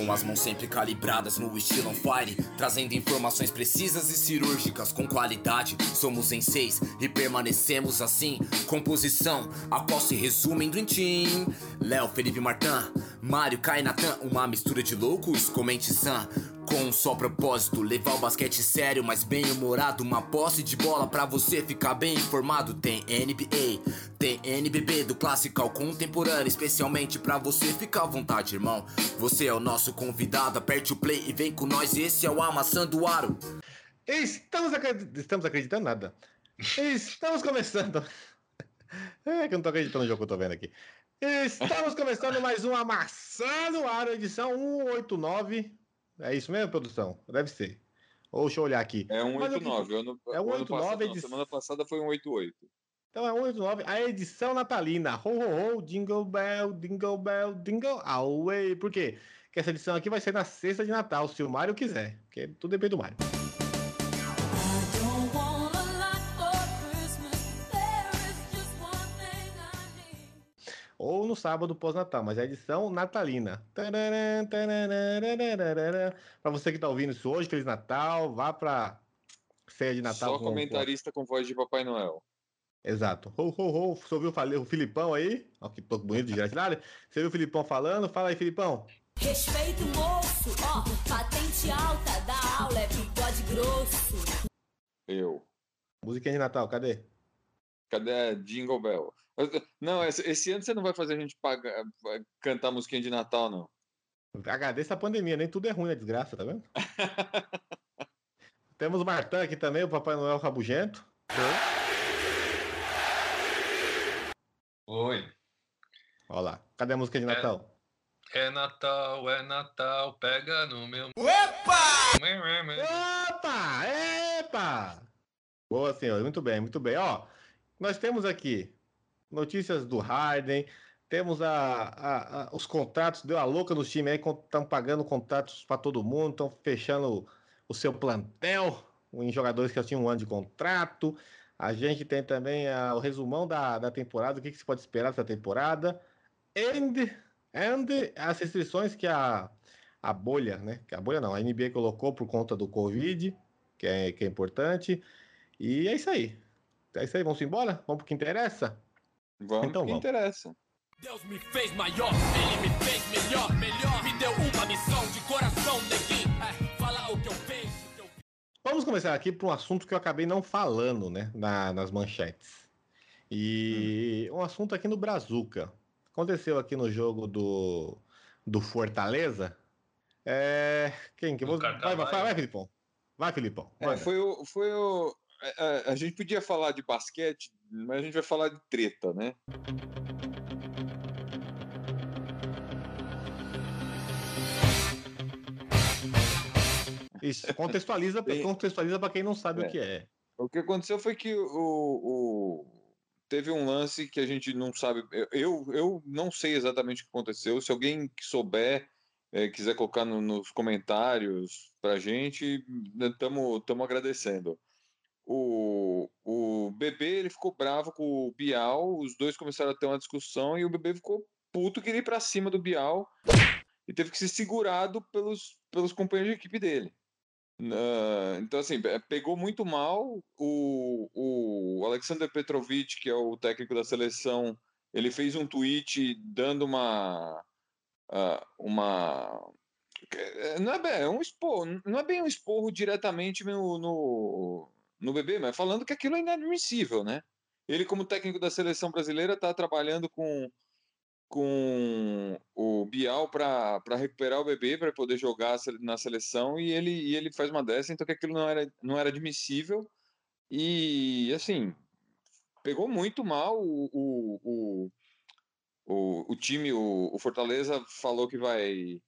Com as mãos sempre calibradas no estilo on fire, trazendo informações precisas e cirúrgicas com qualidade. Somos em seis e permanecemos assim. Composição, a qual se resume em Dream Team. Léo, Felipe Martin, Mário, Kai, Natan, uma mistura de loucos, comente Sam. Com um só propósito, levar o basquete sério, mas bem humorado. Uma posse de bola pra você ficar bem informado. Tem NBA, tem NBB, do clássico ao contemporâneo. Especialmente pra você ficar à vontade, irmão. Você é o nosso convidado, aperte o play e vem com nós. Esse é o Amassando o Aro. Estamos, acredit... Estamos acreditando nada. Estamos começando. É que eu não tô acreditando no jogo que eu tô vendo aqui. Estamos começando mais um Amassando o Aro, edição 189. É isso mesmo, produção? Deve ser. Ou deixa eu olhar aqui. É 189. Ano, é 189. Ano semana passada foi 188. Então é 189, a edição natalina. Ho, ho, ho, jingle bell, jingle bell, jingle away. Por quê? Porque essa edição aqui vai ser na sexta de Natal, se o Mário quiser. Porque tudo depende do Mário. Ou no sábado pós-natal, mas é a edição natalina. Para você que está ouvindo isso hoje, Feliz Natal, vá para ceia de Natal. Só com, comentarista com... com voz de Papai Noel. Exato. Ho, ho, ho. Você ouviu o Filipão aí? Olha que pouco bonito de graça. Você viu o Filipão falando? Fala aí, Filipão. Respeito moço, ó, patente alta da aula é bigode grosso. Eu. Musiquinha de Natal, cadê? Cadê a Jingle Bell? Não, esse, ano você não vai fazer a gente pagar, cantar musiquinha de Natal, não. Agradeça a pandemia, nem tudo é ruim, é desgraça, tá vendo? Temos o Martin aqui também, o Papai Noel Rabugento. Oi. Olha lá. Cadê a música de Natal? É, é Natal, é Natal, pega no meu. Opa! Opa! Epa! Boa, senhor. Muito bem, muito bem. Ó, nós temos aqui notícias do Harden, temos a, a, a, os contratos, deu a louca nos times aí, estão pagando contratos para todo mundo, estão fechando o seu plantel em jogadores que já tinham um ano de contrato. A gente tem também a, o resumão da, da temporada, o que, que se pode esperar dessa temporada. And, and as restrições que a, a bolha, né? Que a bolha não, a NBA colocou por conta do Covid, que é, que é importante. E é isso aí. É isso aí, vamos embora? Vamos pro que interessa? Vamos então, pro que vamos. interessa. Deus me fez maior, ele me fez melhor, melhor. Me deu uma missão de coração, neguinho. É, falar o que eu penso. Vamos começar aqui por um assunto que eu acabei não falando, né, na, nas manchetes. E hum. um assunto aqui no Brazuca. Aconteceu aqui no jogo do, do Fortaleza. É. Quem? Que vou... vai, vai, vai, vai, Filipão. Vai, Filipão. É, foi o, foi o, a, é, é, a gente podia falar de basquete, mas a gente vai falar de treta, né? Isso, contextualiza, contextualiza para quem não sabe é. o que é. O que aconteceu foi que o, o, teve um lance que a gente não sabe. Eu, eu não sei exatamente o que aconteceu. Se alguém que souber é, quiser colocar no, nos comentários para a gente, estamos agradecendo o, o bebê ele ficou bravo com o Bial, os dois começaram a ter uma discussão e o bebê ficou puto, queria ir pra cima do Bial e teve que ser segurado pelos, pelos companheiros de equipe dele. Uh, então, assim, é, pegou muito mal. O, o Alexander Petrovic, que é o técnico da seleção, ele fez um tweet dando uma. Uh, uma não é, bem, é um esporro, não é bem um esporro diretamente no, no no bebê, mas falando que aquilo é inadmissível, né? Ele, como técnico da seleção brasileira, está trabalhando com, com o Bial para recuperar o bebê, para poder jogar na seleção, e ele, e ele faz uma dessa, então que aquilo não era, não era admissível. E, assim, pegou muito mal o, o, o, o, o time, o, o Fortaleza falou que vai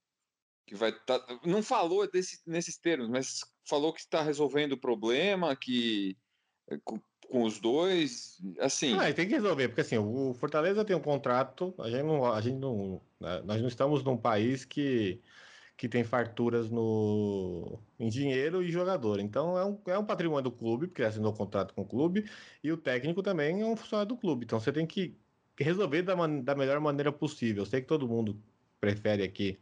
que vai tá, não falou desse, nesses termos, mas falou que está resolvendo o problema, que eh, com, com os dois, assim. Ah, tem que resolver, porque assim, o Fortaleza tem um contrato, a gente não, a gente não, né, nós não estamos num país que que tem farturas no em dinheiro e jogador. Então é um, é um patrimônio do clube, porque assinou contrato com o clube, e o técnico também é um funcionário do clube. Então você tem que resolver da, man, da melhor maneira possível. Eu sei que todo mundo prefere aqui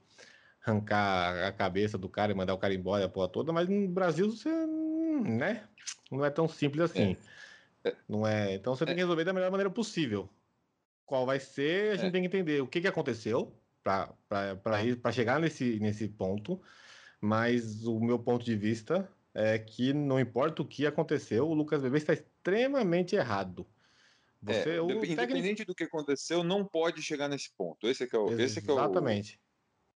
arrancar a cabeça do cara e mandar o cara embora a porra toda, mas no Brasil você, né? Não é tão simples assim. É. Não é. Então você tem que resolver da melhor maneira possível. Qual vai ser, a gente É. tem que entender o que, que aconteceu para chegar nesse, nesse ponto. Mas o meu ponto de vista é que não importa o que aconteceu, o Lucas Bebê está extremamente errado. Você, É, dep- técnico- Independente do que aconteceu, não pode chegar nesse ponto. Esse é que é o, esse é que é o,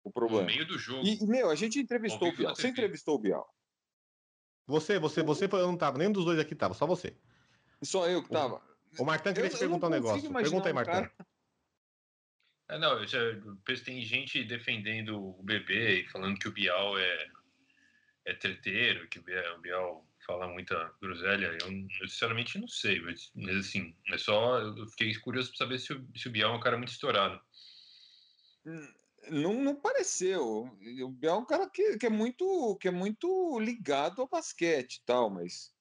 O No problema. meio do jogo. E, meu, a gente entrevistou o Bial. Você entrevistou o Bial. Você, você, você foi, eu não tava, nenhum dos dois aqui tava, só você. Só eu que tava. O Martão queria Eu- te perguntar um negócio. Pergunta aí, um Martão. É, não, eu já, eu penso tem gente defendendo o bebê e falando que o Bial é, é treteiro, que o Bial, o Bial fala muita groselha. Eu, eu sinceramente não sei, mas, mas, assim, é só. Eu fiquei curioso pra saber se o, se o Bial é um cara muito estourado. Não, não pareceu. O Bial é um cara que, que, é muito, que é muito ligado ao basquete e tal, mas.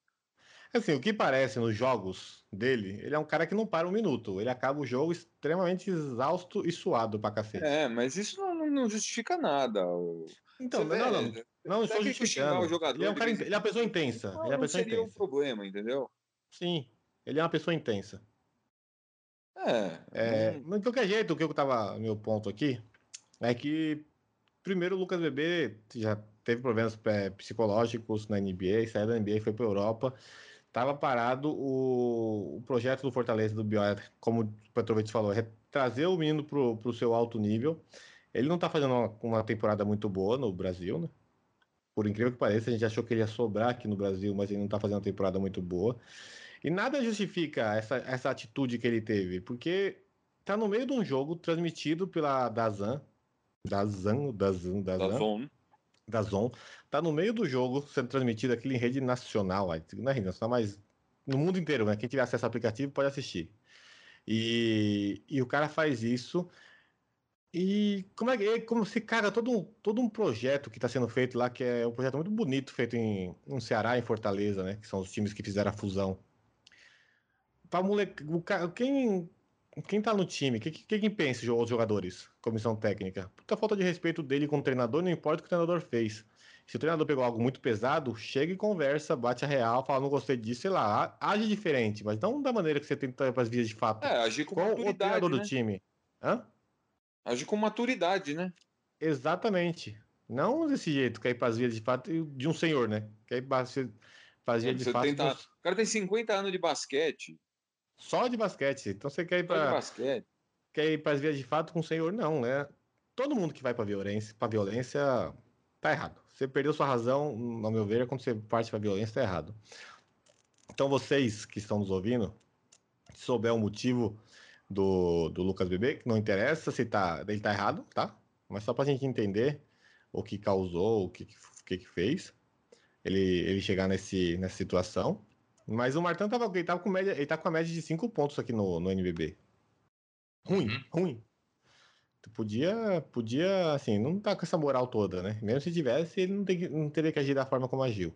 Assim, o que parece nos jogos dele, ele é um cara que não para um minuto. Ele acaba o jogo extremamente exausto e suado pra cacete. É, mas isso não, não- não justifica nada. O- Então, Você não, vê, não, não estou técnico xingar justificando. o jogador Ele é um cara, ele é uma pessoa intensa. Não, ele é uma não pessoa seria um intensa. problema, entendeu? Sim, ele é uma pessoa intensa. É. É, não- mas de qualquer jeito, o que eu tava. Meu ponto aqui é que, primeiro, o Lucas Bebê já teve problemas é, psicológicos na NBA, saiu da NBA foi pra Europa. Tava parado o, o projeto do Fortaleza do Bior, como o Petrovic falou, é trazer o menino pro, pro seu alto nível. Ele não tá fazendo uma, uma temporada muito boa no Brasil, né? Por incrível que pareça, a gente achou que ele ia sobrar aqui no Brasil, mas ele não tá fazendo uma temporada muito boa. E nada justifica essa, essa atitude que ele teve, porque tá no meio de um jogo transmitido pela Dazan, Dazan, Dazan, da Dazan, zone. Dazon, tá no meio do jogo sendo transmitido aqui em rede nacional, não é rede nacional, mas no mundo inteiro, né? Quem tiver acesso ao aplicativo pode assistir. E, e o cara faz isso. E como é que como se caga todo um, todo um projeto que está sendo feito lá, que é um projeto muito bonito, feito em, em Ceará, em Fortaleza, né? Que são os times que fizeram a fusão. Pra moleque, o cara, quem, quem tá no time, que, que, quem pensa, os jogadores, comissão técnica? Puta falta de respeito dele com o treinador, não importa o que o treinador fez. Se o treinador pegou algo muito pesado, chega e conversa, bate a real, fala, não gostei disso, sei lá, age diferente, mas não da maneira que você tenta para as vias de fato. É, agir com com o maturidade. treinador Né? do time. Hã? Agir com maturidade, né? Exatamente. Não desse jeito, quer ir para as vias de fato de um senhor, né? Quer ir para as vias de fato tenta- de um- O cara tem 50 anos de basquete. Só de basquete. Então você quer ir para quer ir para as vias de fato com o senhor, não, né? Todo mundo que vai para violência, para violência tá errado. Você perdeu sua razão, ao meu ver, quando você parte para violência tá errado. Então vocês que estão nos ouvindo, se souber o motivo do, do Lucas Bebê, que não interessa se tá, ele tá errado, tá? Mas só pra gente entender o que causou, o que, o que, que fez ele, ele chegar nesse, nessa situação. Mas o Martão tava, ele tava com média, ele tá com a média de 5 pontos aqui no, no NBB. Ruim, Uhum. ruim. Tu podia, podia, assim, não tá com essa moral toda, né? Mesmo se tivesse, ele não, tem, não teria que agir da forma como agiu.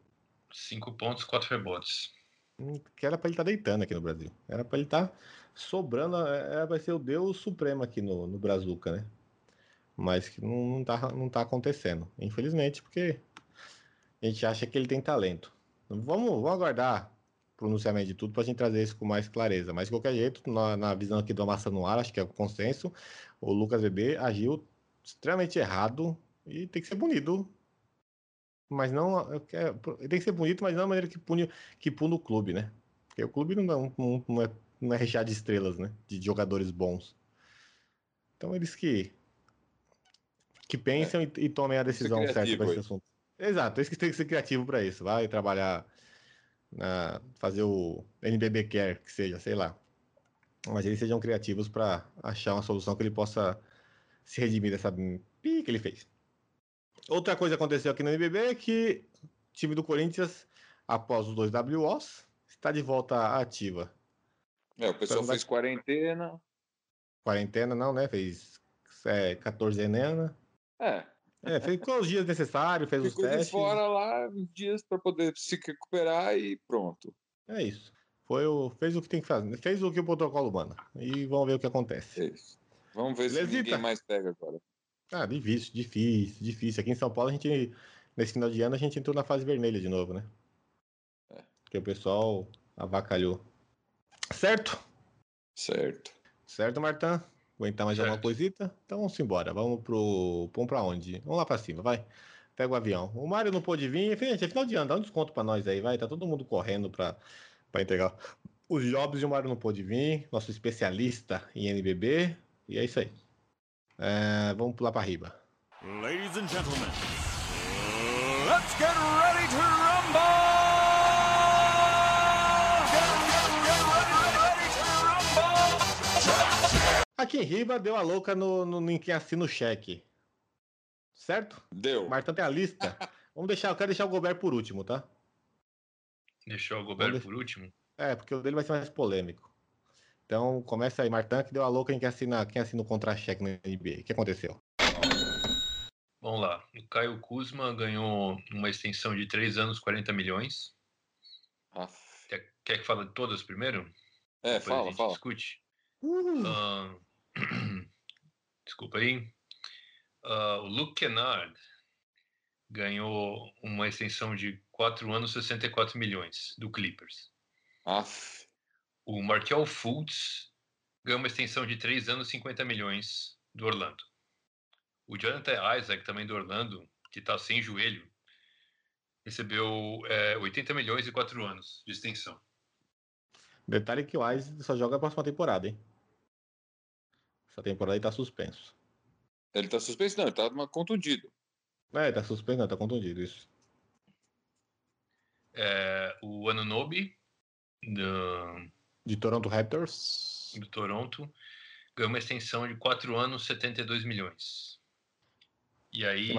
Cinco pontos, quatro rebotes. Hum, Que era pra ele estar deitando aqui no Brasil. Era pra ele estar sobrando, era pra ser o Deus Supremo aqui no, no Brazuca, né? Mas que não, não, tá, não tá acontecendo. Infelizmente, porque a gente acha que ele tem talento. Vamos, vamos aguardar pronunciamento de tudo pra gente trazer isso com mais clareza. Mas de qualquer jeito, na, na visão aqui do Amassa no Ar, acho que é o consenso, o Lucas Bebê agiu extremamente errado e tem que ser punido. Mas não. Tem que ser bonito, mas não da maneira que pune, que pune o clube, né? Porque o clube não, não, não é, não é recheado de estrelas, né? De jogadores bons. Então eles que. Que pensam e, e tomem a decisão certa para esse assunto. Exato, eles que têm que ser criativo para isso. Vai trabalhar. Na, fazer o NBB Care, que seja, sei lá. Mas eles sejam criativos para achar uma solução que ele possa se redimir dessa pi que ele fez. Outra coisa que aconteceu aqui no NBB é que o time do Corinthians, após os dois WOs, está de volta ativa. É, o pessoal fez quarentena. Quarentena não, né? Fez é, 14 enena. É, É, fez com os dias necessários, fez os ficou de testes. fora lá dias para poder se recuperar e pronto. É isso. Foi o, fez o que tem que fazer. Fez o que o protocolo manda. E vamos ver o que acontece. É isso. Vamos ver se Belezita. ninguém mais pega agora. Ah, difícil, difícil, difícil. Aqui em São Paulo, a gente, nesse final de ano, a gente entrou na fase vermelha de novo, né? É. Porque o pessoal avacalhou. Certo? Certo. Certo, Martã? Aguentar mais alguma Certo. coisita? Então vamos embora. Vamos pro. Vamos pra onde? Vamos lá pra cima, vai. Pega o avião. O Mário não pôde vir. Gente, é final de ano, dá um desconto pra nós aí, vai. Tá todo mundo correndo pra, pra entregar os jobs e o Mário não pôde vir. Nosso especialista em NBB. E é isso aí. É, vamos pular pra riba. Ladies and gentlemen, let's get ready to em riba deu a louca no, no, em quem assina o cheque. Certo? Deu. O Martã tem a lista. Vamos deixar, eu quero deixar o Gobert por último, tá? Deixou o Gobert Vamos por último. É, porque o dele vai ser mais polêmico. Então, começa aí, Martã, que deu a louca em quem assina, quem assina o contra-cheque na NBA. O que aconteceu? Vamos lá. O Caio Kuzma ganhou uma extensão de 3 anos, 40 milhões. Quer, quer que fale de todas primeiro? É, Depois a fala, gente fala. discute. Uh, Ah, desculpa aí. Ah, o Luke Kennard ganhou uma extensão de 4 anos, 64 milhões do Clippers. Aff. O Markel Fultz ganhou uma extensão de 3 anos, 50 milhões do Orlando. O Jonathan Isaac, também do Orlando, que está sem joelho, recebeu é, 80 milhões e 4 anos de extensão. detalhe que o Wise só joga a próxima temporada, hein? Essa temporada aí tá suspenso. Ele tá suspenso? Não, ele tá contundido. É, tá suspenso, não, tá contundido isso. É, o Anunobi, do, De Toronto Raptors. do Toronto, ganhou uma extensão de 4 anos, 72 milhões. E aí,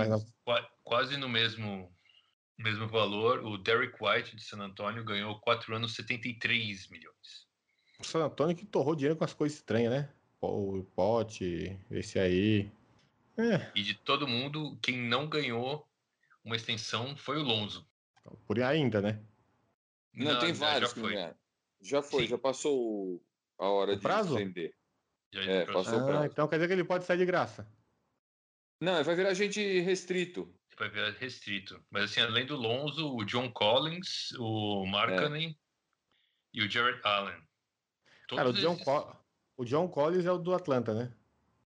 qua- quase no mesmo, mesmo valor, o Derek White, de San Antonio, ganhou 4 anos, 73 milhões. O San Antônio que torrou dinheiro com as coisas estranhas, né? O Pote, esse aí. É, E de todo mundo, quem não ganhou uma extensão foi o Lonzo. por aí ainda, né? Não, tem já- vários já que foi. não ganharam. Já foi, Sim. já passou a hora O de prazo? estender. Já É, passou. passou o Ah, prazo. então quer dizer que ele pode sair de graça. Não, ele vai virar gente restrito. vai virar restrito. Mas assim, além do Lonzo, o John Collins, o Markkanen e o Jared Allen. Todos Cara, o John, esses- Co- o John Collins é o do Atlanta, né?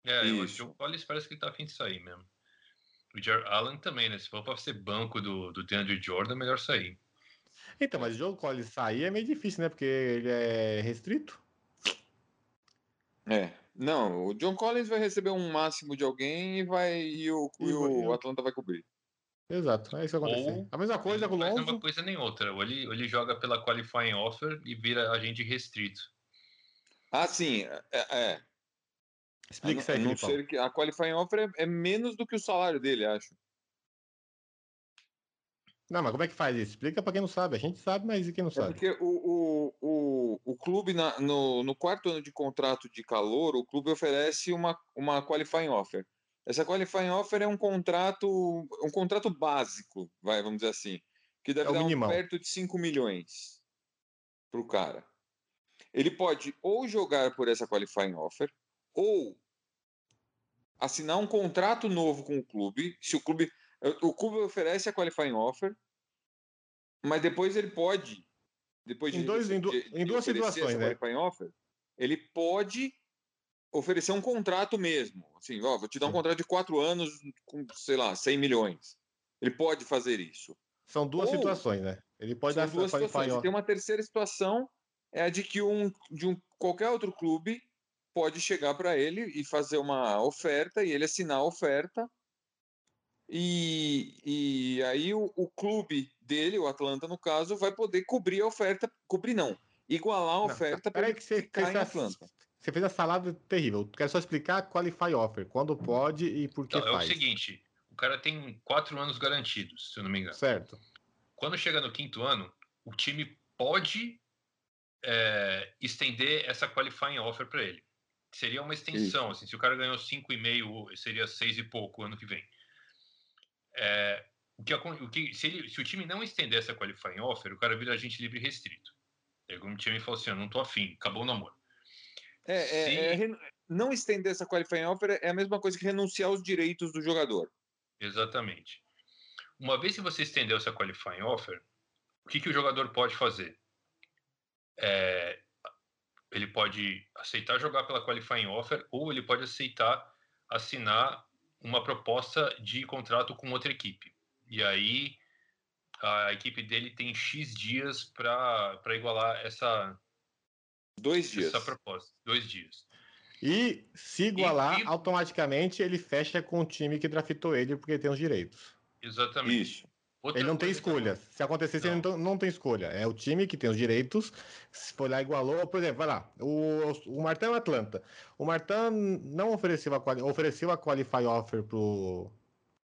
É, o Isso. John Collins parece que ele tá afim de sair mesmo. O Jared Allen também, né? Se for pra ser banco do, do DeAndre Jordan, é melhor sair. Então, mas o John Collins sair é meio difícil, né? Porque ele é restrito. É. Não, o John Collins vai receber um máximo de alguém e vai e o, e E o o- Atlanta vai cobrir. Exato, é isso que. Ou- A mesma coisa com o Não faz Lonzo. uma coisa nem outra. Ou ele, ou ele joga pela qualifying offer e vira agente restrito. Ah, sim, é. é. Explica a, isso aí, não ser que a qualifying offer é, é menos do que o salário dele, acho. Não, mas como é que faz isso? Explica pra quem não sabe. A gente sabe, mas e quem não É sabe? porque o, o, o, o clube, na- no, no quarto ano de contrato de calor, o clube oferece uma, uma qualifying offer. Essa qualifying offer é um contrato, um contrato básico, vai, vamos dizer assim, que deve É dar um perto de 5 milhões para o cara. Ele pode ou jogar por essa qualifying offer, ou assinar um contrato novo com o clube. Se o clube, o clube oferece a qualifying offer, mas depois ele pode, depois de, Em dois- em du- de- de em duas situações, né? qualifying offer, ele pode oferecer um contrato mesmo. Assim, ó, vou te dar um contrato de quatro anos com, sei lá, 100 milhões. Ele pode fazer isso. São duas Ou- situações, né? Ele pode dar duas situações. Tem uma terceira situação, é a de que um, de um, qualquer outro clube pode chegar para ele e fazer uma oferta e ele assinar a oferta. E, e aí o, o clube dele, o Atlanta no caso, vai poder cobrir a oferta, cobrir não, igualar a Não, oferta para que você ficar fez, em a, Atlanta. você fez a salada terrível. Quero só explicar qualify offer. Quando pode e por que Então, é o faz. seguinte: o cara tem quatro anos garantidos, se eu não me engano. Certo. Quando chega no quinto ano, o time pode é, estender essa qualifying offer para ele. Seria uma extensão, assim, se o cara ganhou 5,5, seria 6 e pouco ano que vem. É, o que, o que, se, ele- se o time não estender essa qualifying offer, o cara vira agente livre restrito. Aí, como o time falou assim, eu não tô afim, acabou o namoro. É, é, Se- é ren- não estender essa qualifying offer é a mesma coisa que renunciar aos direitos do jogador. Exatamente. Uma vez que você estendeu essa qualifying offer, o que, que o jogador pode fazer? É, ele pode aceitar jogar pela qualifying offer ou ele pode aceitar assinar uma proposta de contrato com outra equipe. E aí a equipe dele tem X dias para igualar essa, Dois dias. essa proposta. Dois dias. E se igualar, e- automaticamente ele fecha com o time que draftou ele porque tem os direitos. Exatamente. Isso. Outra ele não tem escolha. Se acontecer, ele não, não tem escolha. É o time que tem os direitos. Se for lá igualou, por exemplo, vai lá. O, o Martin é o Atlanta. O Martin não ofereceu a, ofereceu a qualify offer pro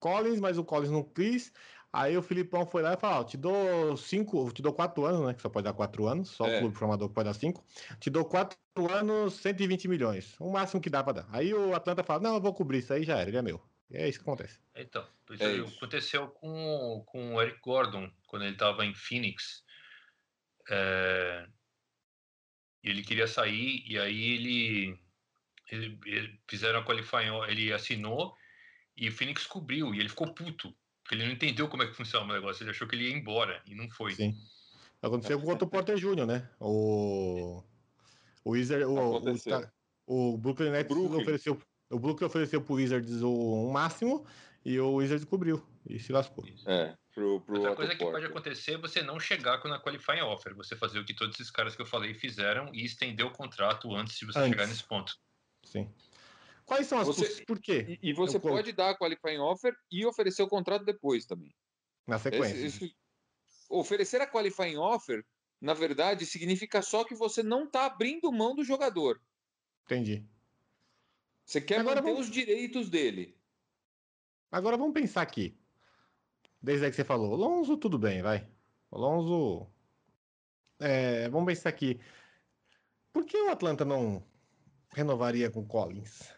Collins, mas o Collins não quis. Aí o Filipão foi lá e falou: ó, te dou cinco, te dou quatro anos, né? Que só pode dar quatro anos, só É. o clube formador pode dar cinco. Te dou quatro anos, 120 milhões. O máximo que dá pra dar. Aí o Atlanta fala: não, eu vou cobrir isso aí, já era, ele é meu. É isso que acontece. Então, isso É aí isso. aconteceu com, com o Eric Gordon, quando ele estava em Phoenix. É, ele queria sair, e aí ele, ele, ele fizeram a qualifying, ele assinou, e o Phoenix cobriu, e ele ficou puto. Porque ele não entendeu como é que funciona o negócio, ele achou que ele ia embora, e não foi. Sim. Aconteceu com o outro Porter Jr., né? O. O Wizard. O, o, Aconteceu. o Brooklyn Nets Brooklyn. ofereceu. O Brooklyn ofereceu pro Wizards o um máximo e o Wizards cobriu. E se lascou. É, pro, pro Outra coisa que pode acontecer é você não chegar com a qualifying offer, você fazer o que todos esses caras que eu falei fizeram e estender o contrato antes de você Antes. chegar nesse ponto. Sim. Quais são as Você- Por quê? E, e você Eu colo- pode dar a qualifying offer e oferecer o contrato depois também. Na sequência. Esse- esse- oferecer a qualifying offer, na verdade, significa só que você não está abrindo mão do jogador. Entendi. Você quer Agora manter vamos- os direitos dele. Agora vamos pensar aqui. Desde aí que você falou. O Lonzo, tudo bem, vai. O Lonzo. É, vamos pensar aqui. Por que o Atlanta não renovaria com o Collins?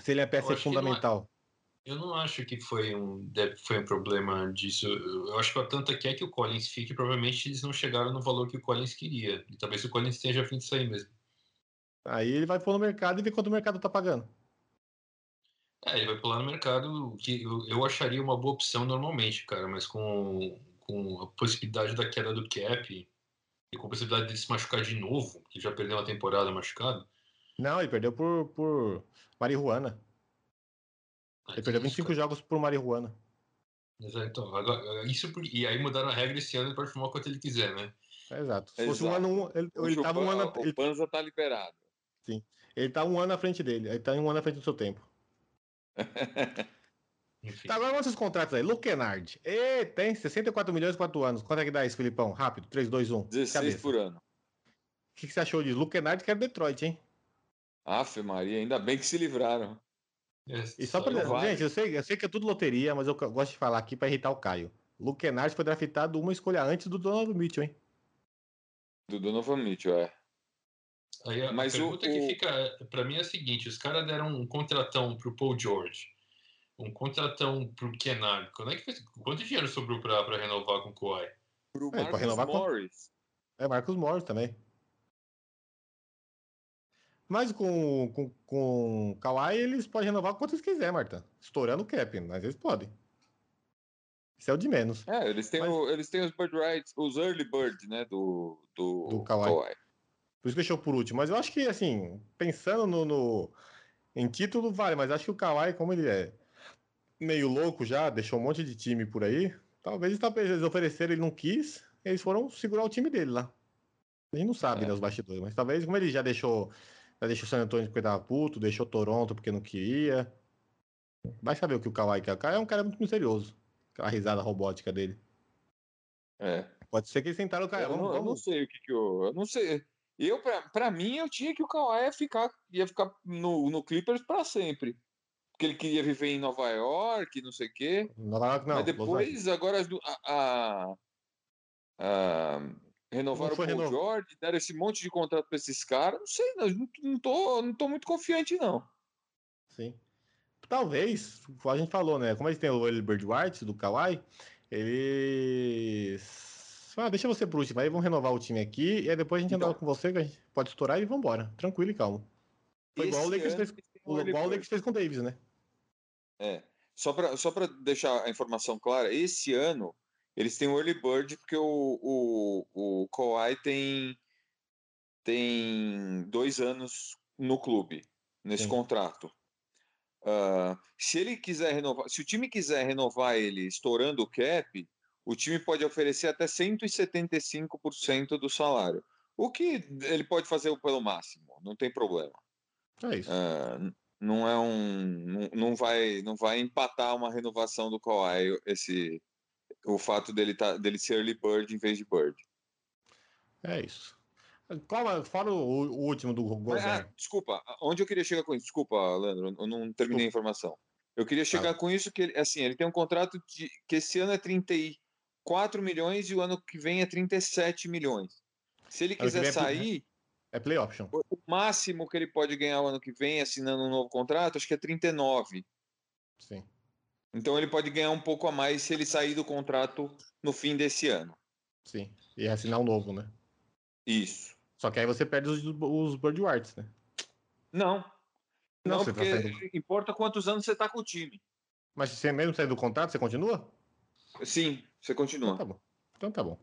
Se ele é peça é- fundamental. Eu não acho que foi um, foi um problema disso. Eu acho que o Atlanta quer que o Collins fique. Provavelmente eles não chegaram no valor que o Collins queria. E talvez o Collins esteja a fim de sair mesmo. Aí ele vai pôr no mercado e ver quanto o mercado tá pagando. É, ele vai pular no mercado, que eu, acharia uma boa opção normalmente, cara. Mas com, com a possibilidade da queda do cap e com a possibilidade dele se machucar de novo, que já perdeu uma temporada machucado. Não, ele perdeu por, por marihuana. Ele perdeu 25 jogos por marihuana. Exato, então, agora, isso por- e aí mudaram a regra esse ano, ele pode fumar quanto ele quiser, né? É exato. Se fosse um Exato. ano, um, ele, Hoje ele o tava um ano. o Ele, Panza tá liberado. Ele tá um ano à frente dele. Ele tá um ano à frente do seu tempo. Enfim. Tá, agora vamos esses contratos aí. Luke Kennard. E tem 64 milhões e 4 anos. Quanto é que dá isso, Filipão? Rápido. 3, 2, 1. 16 Cabeça. por ano. O que, que você achou disso? Luke Kennard quer Detroit, hein? Afe Maria, ainda bem que se livraram. É, E só pra. Não vale. Gente, eu sei, eu sei que é tudo loteria, mas eu gosto de falar aqui pra irritar o Caio. Luke Kennard foi draftado uma escolha antes do Donovan Mitchell, hein? Do Donovan Mitchell, é. Aí a, Mas a o- pergunta que o- fica para mim é a seguinte: os caras deram um contratão pro Paul George, um contratão pro Kennard. Quando é que fez- quanto dinheiro sobrou para renovar com o Kawhi? Pro pra Marcus renovar com- Morris. É Marcos Morris também. Mas com, com, com o Kawhi, eles podem renovar quantos quiser, Marta. Estourando o cap, mas eles podem. Isso é o de menos. É, eles têm, Mas- o- eles têm os bird rights, os early birds, né, do, do, Do Kawhi. Por isso que deixou por último. Mas eu acho que, assim, pensando no, no- em título, vale. Mas acho que o Kawhi, como ele é meio louco já, deixou um monte de time por aí, talvez talvez eles ofereceram, ele não quis, eles foram segurar o time dele lá. A gente não sabe, É. né, os bastidores. Mas talvez, como ele já deixou, já deixou o San Antonio porque tava puto, deixou Toronto porque não queria. Vai saber o que o Kawhi quer. O Kawhi é um cara muito misterioso. Aquela risada robótica dele. É. Pode ser que eles tentaram o cara. eu, Vamos, não, eu não vamos. sei o que que eu... Eu não sei. Eu, pra, pra mim, eu tinha que o Kawhi ia ficar, ia ficar no, no Clippers pra sempre. Porque ele queria viver em Nova York, não sei o quê. Nova York, não. Mas depois, agora, a, a, a- renovaram o Paul reno- George, deram esse monte de contrato pra esses caras. Não sei, não, não, tô, não tô muito confiante, não. Sim. Talvez, como a gente falou, né? Como eles têm o Bird Rights do Kawhi, eles Ah, deixa você pro último, aí vamos renovar o time aqui, e aí depois a gente Então. andava com você, que a gente pode estourar e vambora. Tranquilo e calmo. Foi igual o Lakers fez, o, igual o. Lakers fez com o Davis, né? É. Só para só pra deixar a informação clara, esse ano eles têm o early bird porque o, o, o Kawhi tem, tem dois anos no clube, nesse Sim. contrato. Ah, se ele quiser renovar, se o time quiser renovar ele estourando o cap, o time pode oferecer até 175% do salário. O que ele pode fazer pelo máximo, não tem problema. É isso. Ah, n- não é um não, não vai não vai empatar uma renovação do Kawhi esse o fato dele tá dele ser early bird em vez de bird. É isso. Qual, é- fora o, o último do Mas, ah, Gobert. desculpa, onde eu queria chegar com isso? Desculpa, Leandro, eu não terminei a informação. Eu queria chegar com isso que ele, assim, ele tem um contrato de, que esse ano é 34 milhões e o ano que vem é 37 milhões. Se ele quiser é sair, É play option. o máximo que ele pode ganhar o ano que vem assinando um novo contrato, acho que é 39. Sim. Então ele pode ganhar um pouco a mais se ele sair do contrato no fim desse ano. Sim. E assinar um novo, né? Isso. Só que aí você perde os, os Bird Warts, né? Não. Não, Não, tá porque saindo- importa quantos anos você tá com o time. Mas se você mesmo sair do contrato, você continua? Sim, você Então continua. tá bom. Então tá bom.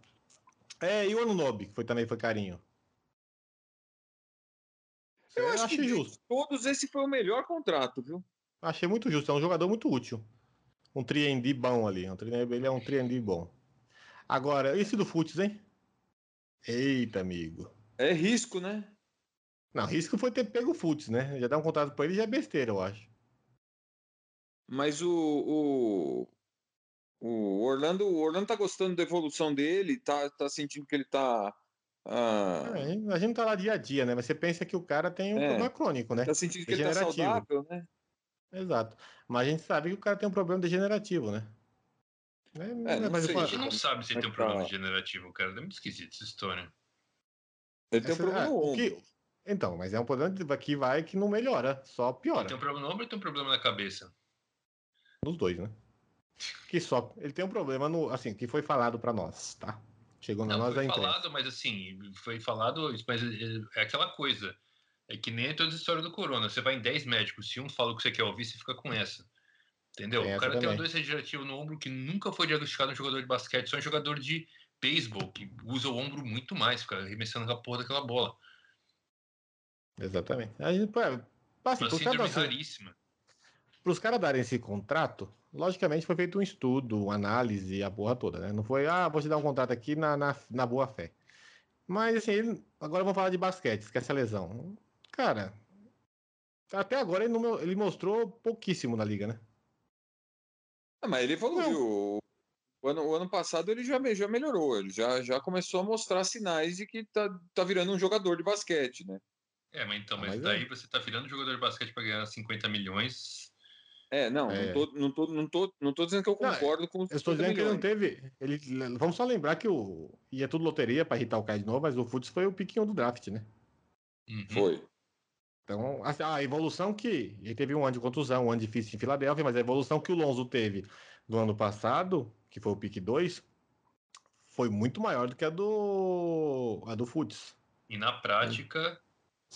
É, e o Anunobi, que foi, também foi carinho? Eu acho achei que de justo. todos esse foi o melhor contrato, viu? Achei muito justo. É um jogador muito útil. Um 3D bom ali. Um 3D ele é um 3D bom. Agora, esse do Futs, hein? Eita, amigo. É risco, né? Não, risco foi ter pego o Futs, né? Já dar um contrato pra ele já é besteira, eu acho. Mas o, o, o Orlando, o Orlando tá gostando da evolução dele, tá, tá sentindo que ele tá. ah, É, a gente não tá lá dia a dia, né? Mas você pensa que o cara tem um É. problema crônico, né? tá sentindo que ele tá saudável, né? Exato. Mas a gente sabe que o cara tem um problema degenerativo, né? É, não mas sei. A gente não sabe se Como é tem um que tá? problema degenerativo, cara. É muito esquisito essa história. Ele tem um essa- problema é, no que- Então, mas é um problema que vai que não melhora, só piora. Tem um problema no ombro e tem um problema na cabeça. Nos dois, né? Que só. Ele tem um problema no. Assim, que foi falado pra nós, tá? Chegou na nós foi a falado, mas assim, foi falado, mas é é aquela coisa. É que nem toda a história do corona. Você vai em 10 médicos, se um fala o que você quer ouvir, você fica com essa. Entendeu? Tem o cara tem uma doença degenerativa no ombro que nunca foi diagnosticado em jogador de basquete, só em jogador de beisebol, que usa o ombro muito mais, fica arremessando a porra daquela bola. Exatamente. A gente, pô, assim, Uma síndrome caras, raríssima. Pros caras darem esse contrato, logicamente foi feito um estudo, uma análise, a porra toda, né? Não foi, ah, vou te dar um contrato aqui na, na, na boa fé. Mas assim, ele- agora vamos falar de basquete, esquece a lesão. Cara, até agora ele, não ele mostrou pouquíssimo na liga, né? Ah, mas ele evoluiu. O ano, o ano passado ele já, já melhorou, ele já, já começou a mostrar sinais de que tá, tá virando um jogador de basquete, né? É, mas então, Ah, mas mas daí você tá virando jogador de basquete pra ganhar 50 milhões. É, não, É. Não, tô, não, tô, não, tô, não tô dizendo que eu Não, concordo com os Eu estou 50 dizendo que ele não milhões. teve. Ele, vamos só lembrar que o. Ia tudo loteria pra irritar o Caio de novo, mas o Futs foi o piquinho do draft, né? Uhum. Foi. Então, a, a evolução que. Ele teve um ano de contusão, um ano difícil em Filadélfia, mas a evolução que o Lonzo teve do ano passado, que foi o pique 2, foi muito maior do que a do. a do Futs. E na prática,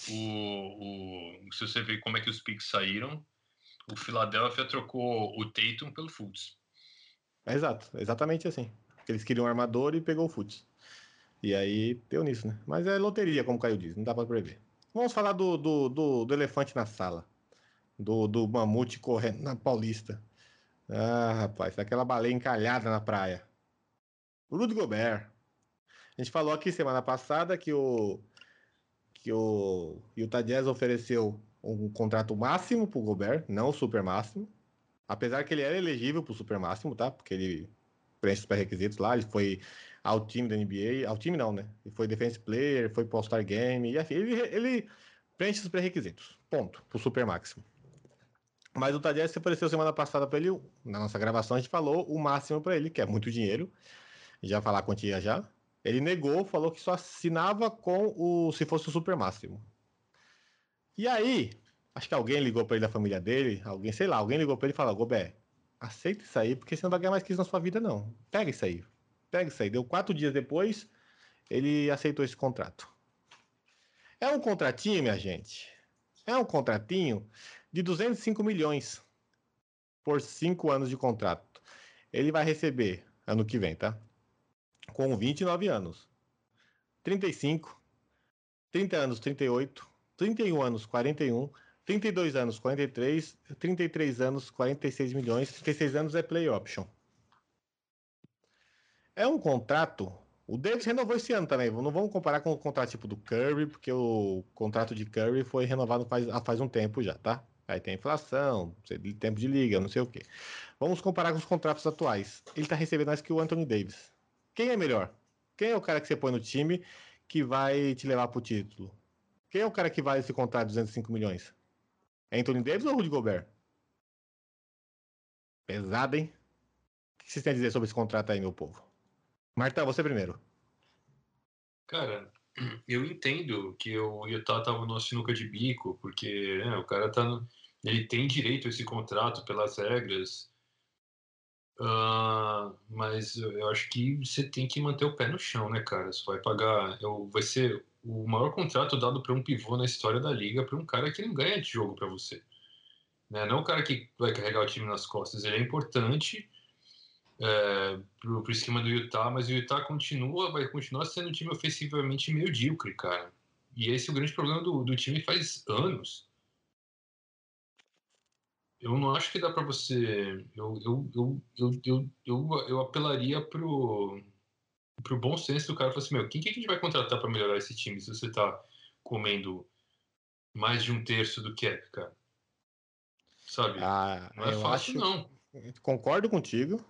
o, o, se você ver como é que os picks saíram, o Philadelphia trocou o Tatum pelo Fultz. Exato, exatamente assim. Eles queriam um armador e pegou o Futs. E aí deu nisso, né? Mas é loteria, como o Caio diz, não dá pra prever. Vamos falar do, do, do, do elefante na sala. Do, do mamute correndo na Paulista. Ah, rapaz, daquela baleia encalhada na praia. Rudy Gobert. A gente falou aqui semana passada que o que o Utah Jazz ofereceu um contrato máximo pro Gobert, não o super máximo. Apesar que ele era elegível pro super máximo, tá? Porque ele preenche os pré-requisitos lá, ele foi ao time da NBA, ao time não, né? Ele foi defense player, foi pro All-Star Game, e assim, ele, ele preenche os pré-requisitos. Ponto, pro super máximo. Mas o Tadeu se ofereceu semana passada para ele, na nossa gravação a gente falou o máximo para ele, que é muito dinheiro. Já falar a quantia já. Ele negou, falou que só assinava com o se fosse o super máximo. E aí, acho que alguém ligou para ele da família dele, alguém, sei lá, alguém ligou para ele e falou: Gobé, aceita isso aí, porque você não vai ganhar mais que isso na sua vida, não. Pega isso aí. Pega isso aí. Deu quatro dias depois, ele aceitou esse contrato. É um contratinho, minha gente. É um contratinho de 205 milhões por cinco anos de contrato. Ele vai receber ano que vem, tá? Com 29 anos. 35, 30 anos, 38, 31 anos, 41, 32 anos, 43, 33 anos, 46 milhões, 36 anos é play option. É um contrato. O Davis renovou esse ano também. Não vamos comparar com o contrato tipo do Curry, porque o contrato de Curry foi renovado faz, faz um tempo já, tá? Aí tem inflação, tempo de liga, não sei o quê. Vamos comparar com os contratos atuais. Ele está recebendo mais que o Anthony Davis. Quem é melhor? Quem é o cara que você põe no time que vai te levar para o título? Quem é o cara que vale esse contrato de 205 milhões? Anthony Davis ou Rudy Gobert? Pesado, hein? O que vocês têm a dizer sobre esse contrato aí, meu povo? Marta, você primeiro. Cara, eu entendo que o Utah tava numa sinuca de bico, porque né, o cara tá no, ele tem direito a esse contrato pelas regras, uh, mas eu acho que você tem que manter o pé no chão, né, cara? Você vai pagar, eu, vai ser o maior contrato dado para um pivô na história da liga para um cara que não ganha de jogo para você. Né? Não o cara que vai carregar o time nas costas. Ele é importante é, para o esquema do Utah, mas o Utah continua, vai continuar sendo um time ofensivamente medíocre, cara. E esse é o grande problema do, do time faz anos. Eu não acho que dá para você. Eu, eu, eu, eu, eu, eu, eu apelaria pro pro bom senso do cara falar assim, meu, quem que a gente vai contratar para melhorar esse time se você tá comendo mais de um terço do cap, cara? Sabe? Ah, não é fácil, acho... não. Concordo contigo,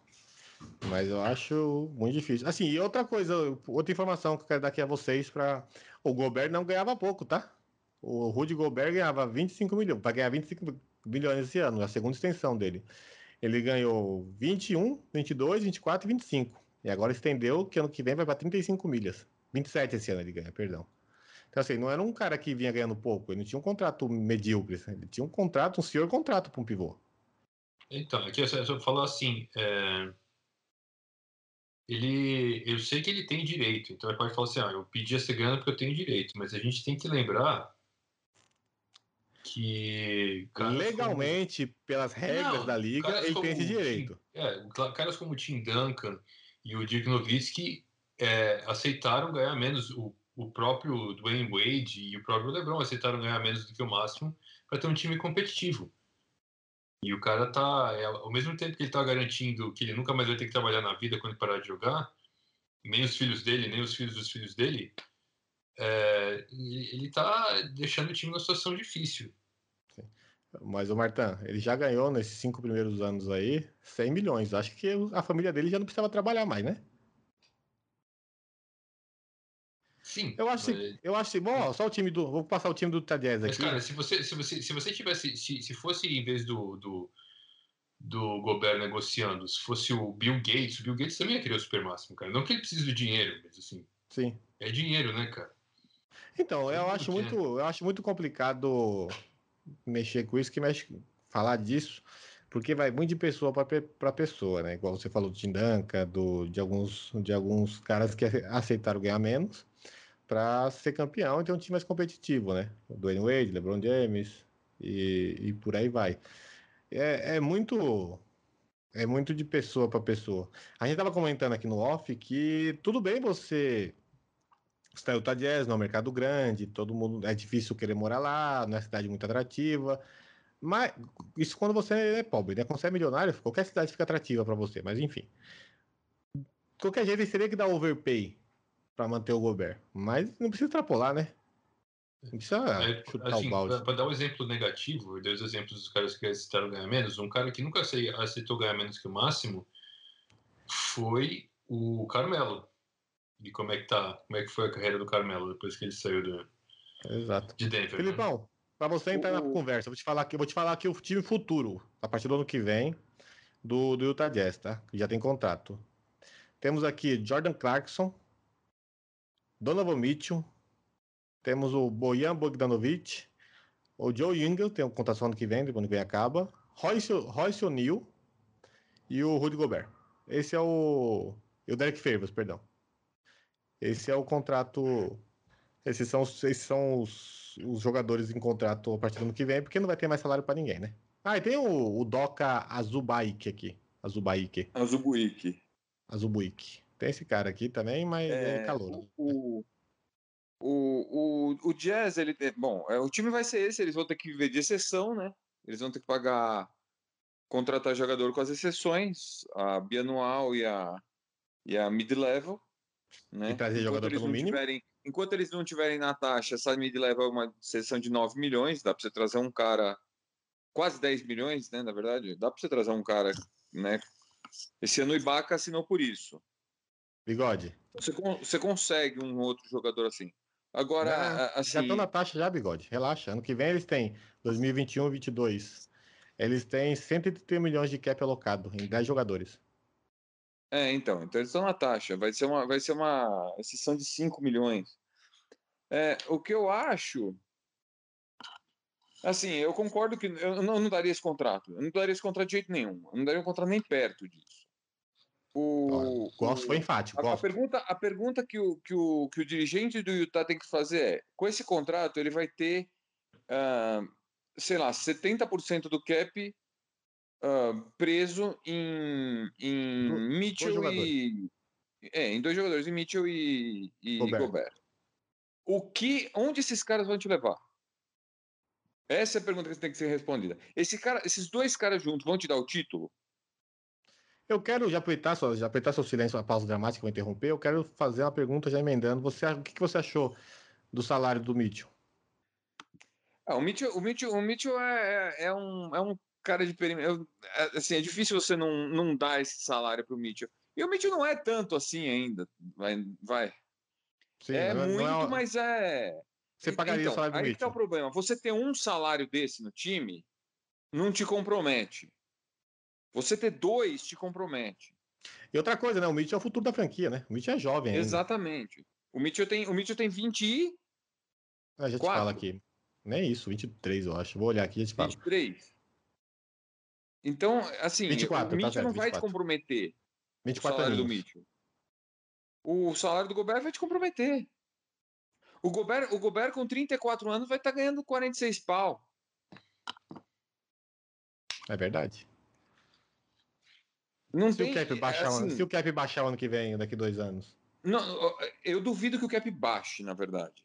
mas eu acho muito difícil. Assim, e outra coisa, outra informação que eu quero dar aqui a vocês para o Gobert não ganhava pouco, tá? O Rudy Gobert ganhava 25 milhões, para ganhar 25 milhões esse ano, a segunda extensão dele. Ele ganhou 21, 22, 24 e 25. E agora estendeu que ano que vem vai para 35 milhas. 27 esse ano ele ganha, perdão. Então, assim, não era um cara que vinha ganhando pouco, ele não tinha um contrato medíocre, ele tinha um contrato, um senhor contrato para um pivô. Então, aqui você falou assim, é... ele, eu sei que ele tem direito, então ele pode falar assim, ah, eu pedi essa grana porque eu tenho direito, mas a gente tem que lembrar que legalmente como... pelas regras não, da liga ele tem esse direito. Tim, é, caras como o Tim Duncan e o Dirk Nowitzki é, aceitaram ganhar menos. O, o próprio Dwayne Wade e o próprio LeBron aceitaram ganhar menos do que o máximo para ter um time competitivo. E o cara tá, é, ao mesmo tempo que ele tá garantindo que ele nunca mais vai ter que trabalhar na vida quando parar de jogar, nem os filhos dele, nem os filhos dos filhos dele, é, ele tá deixando o time numa situação difícil. Mas o Martin, ele já ganhou nesses cinco primeiros anos aí 100 milhões. Acho que a família dele já não precisava trabalhar mais, né? Sim. Eu acho, mas... eu acho, bom, só o time do, vou passar o time do Tadias aqui. Mas cara, se você, se você, se você tivesse, se, se fosse em vez do, do do Gobert negociando, se fosse o Bill Gates, o Bill Gates também ia querer o super máximo, cara. Não que ele precise do dinheiro, mas assim. Sim. É dinheiro, né, cara? Então, eu acho muito, eu acho muito complicado mexer com isso, que mexe, falar disso, porque vai muito de pessoa para pessoa, né? Igual você falou do Tindanka, do, de, alguns, de alguns caras que aceitaram ganhar menos para ser campeão e ter um time mais competitivo, né? Dwayne Wade, LeBron James e, e por aí vai. É, é muito é muito de pessoa para pessoa. A gente estava comentando aqui no off que tudo bem você está Utah Jazz, não é um mercado grande, todo mundo é difícil querer morar lá, não é cidade muito atrativa. Mas isso quando você é pobre, né? Quando você é milionário, qualquer cidade fica atrativa para você, mas enfim. Qualquer jeito ele teria que dar overpay para manter o Gobert, mas não precisa extrapolar, né? Não precisa é, chutar assim, o balde. Para dar um exemplo negativo, eu dei os exemplos dos caras que aceitaram ganhar menos. Um cara que nunca aceitou ganhar menos que o máximo foi o Carmelo de como é que tá, como é que foi a carreira do Carmelo depois que ele saiu do, Exato. de Denver. Filipão, né? para você entrar na conversa, eu vou te falar aqui, vou te falar aqui o time futuro, a partir do ano que vem, do, do Utah Jazz, tá? Que já tem contrato. Temos aqui Jordan Clarkson, Donovan Mitchell, temos o Bojan Bogdanovic, o Joe Ingles, tem um contrato ano que vem, depois que vem acaba, Royce, Royce O'Neal e o Rudy Gobert. Esse é o E o Derek Favors, perdão. Esse é o contrato. Esses são, os, esses são os, os jogadores em contrato a partir do ano que vem, porque não vai ter mais salário para ninguém, né? Ah, e tem o, o Doca Azubaik aqui. Azubaik. Azubuíque. Azubuik. Tem esse cara aqui também, mas é, É, calor. O, o, o, o Jazz, ele tem- bom, é, o time vai ser esse, eles vão ter que viver de exceção, né? Eles vão ter que pagar, contratar jogador com as exceções, a bianual e a, e a mid-level, né? E trazer jogador eles pelo mínimo. tiverem, enquanto eles não tiverem na taxa, essa mid-level é uma sessão de 9 milhões, dá para você trazer um cara, quase 10 milhões, né, na verdade, dá para você trazer um cara, né? Esse ano o Ibaka assinou por isso. Bigode. Você, você consegue um outro jogador assim. Agora, Já- a- Já assim, estão na taxa já, Bigode. Relaxa. Ano que vem eles têm 2021 22. Eles têm 130 milhões de cap alocado em 10 jogadores. É, então, então eles estão na taxa. Vai ser uma, vai ser uma exceção de 5 milhões. É, o que eu acho, assim, eu concordo que eu não, não daria esse contrato. Eu não daria esse contrato de jeito nenhum. Eu não daria um contrato nem perto disso. O, Gosto o- foi enfático. A, a pergunta, a pergunta que, o, que, o, que o dirigente do Utah tem que fazer é: com esse contrato, ele vai ter, ah, sei lá, 70% do cap ah, preso em, em Do- Mitchell e. É, em dois jogadores, em Mitchell e, e Gobert. Gobert. O que, onde esses caras vão te levar? Essa é a pergunta que tem que ser respondida. Esse cara, esses dois caras juntos vão te dar o título? Eu quero já aproveitar, só, já aproveitar seu silêncio, a pausa dramática que eu interromper. Eu quero fazer uma pergunta já emendando. Você, o que, que você achou do salário do Mitchell? Ah, o Mitchell, o Mitchell, o Mitchell é, é- é um, é um cara de perímetro. é- Assim, é difícil você não, não dar esse salário para o Mitchell. E o Mitchell não é tanto assim ainda. Vai. vai. Sim, é não muito, não mas é. Você pagaria então, o salário do aí que tá o problema. Você ter um salário desse no time não te compromete. Você ter dois te compromete. E outra coisa, né? O Mitchell é o futuro da franquia, né? O Mitchell é jovem ainda. Exatamente. O Mitchell tem, o Mitchell tem 20 e A gente Quatro. fala aqui. Nem isso, 23, eu acho. Vou olhar aqui e a gente fala. 23. Então, assim, 24, o tá Mitchell certo, não vai te 24. comprometer. o 24 salário do aninhos. Mitchell. O salário do Gobert vai te comprometer. O Gobert, o Gobert com 34 anos vai estar ganhando 46 pau. É verdade. Não Se tem, o, cap baixar, assim, se o cap baixar o ano que vem, daqui dois anos. não, eu duvido que o cap baixe, na verdade.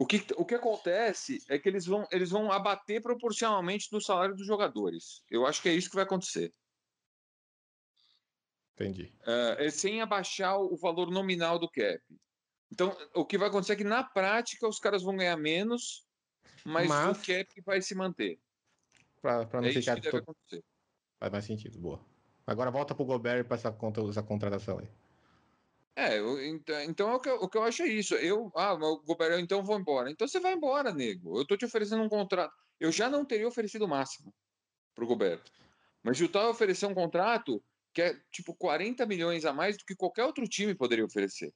O que, o que acontece é que eles vão, eles vão abater proporcionalmente do salário dos jogadores. Eu acho que é isso que vai acontecer. Entendi. É sem abaixar o valor nominal do cap. Então, o que vai acontecer é que na prática os caras vão ganhar menos, mas, Mas- o cap vai se manter. Pra não É isso ficar. que deve to- acontecer. Faz mais sentido, boa. Agora volta pro Gobert pra essa, contra... essa contratação aí. É, eu- então, então é o, que eu, o que eu acho é isso. Eu, ah, o Gobert, então vou embora. Então você vai embora, nego. Eu tô te oferecendo um contrato. Eu já não teria oferecido o máximo pro Gobert. Mas o Utah oferecer um contrato que é tipo 40 milhões a mais do que qualquer outro time poderia oferecer.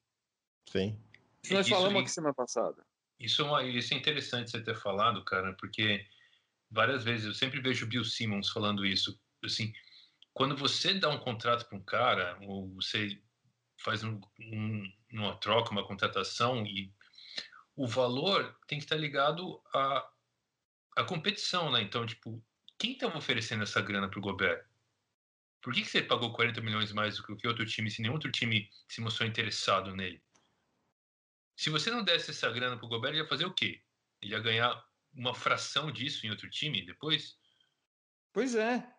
Sim. Isso nós Isso falamos aqui semana passada. Isso é, uma- isso é interessante você ter falado, cara, porque várias vezes eu sempre vejo o Bill Simmons falando isso. Assim, quando você dá um contrato para um cara, ou você faz um, um- uma troca, uma contratação, e o valor tem que estar ligado à, à competição, né? Então, tipo, quem estava oferecendo essa grana para o Gobert? Por que, que você pagou 40 milhões mais do que outro time, se nenhum outro time se mostrou interessado nele? Se você não desse essa grana pro Gobert, ele ia fazer o quê? Ele ia ganhar uma fração disso em outro time depois? Pois é.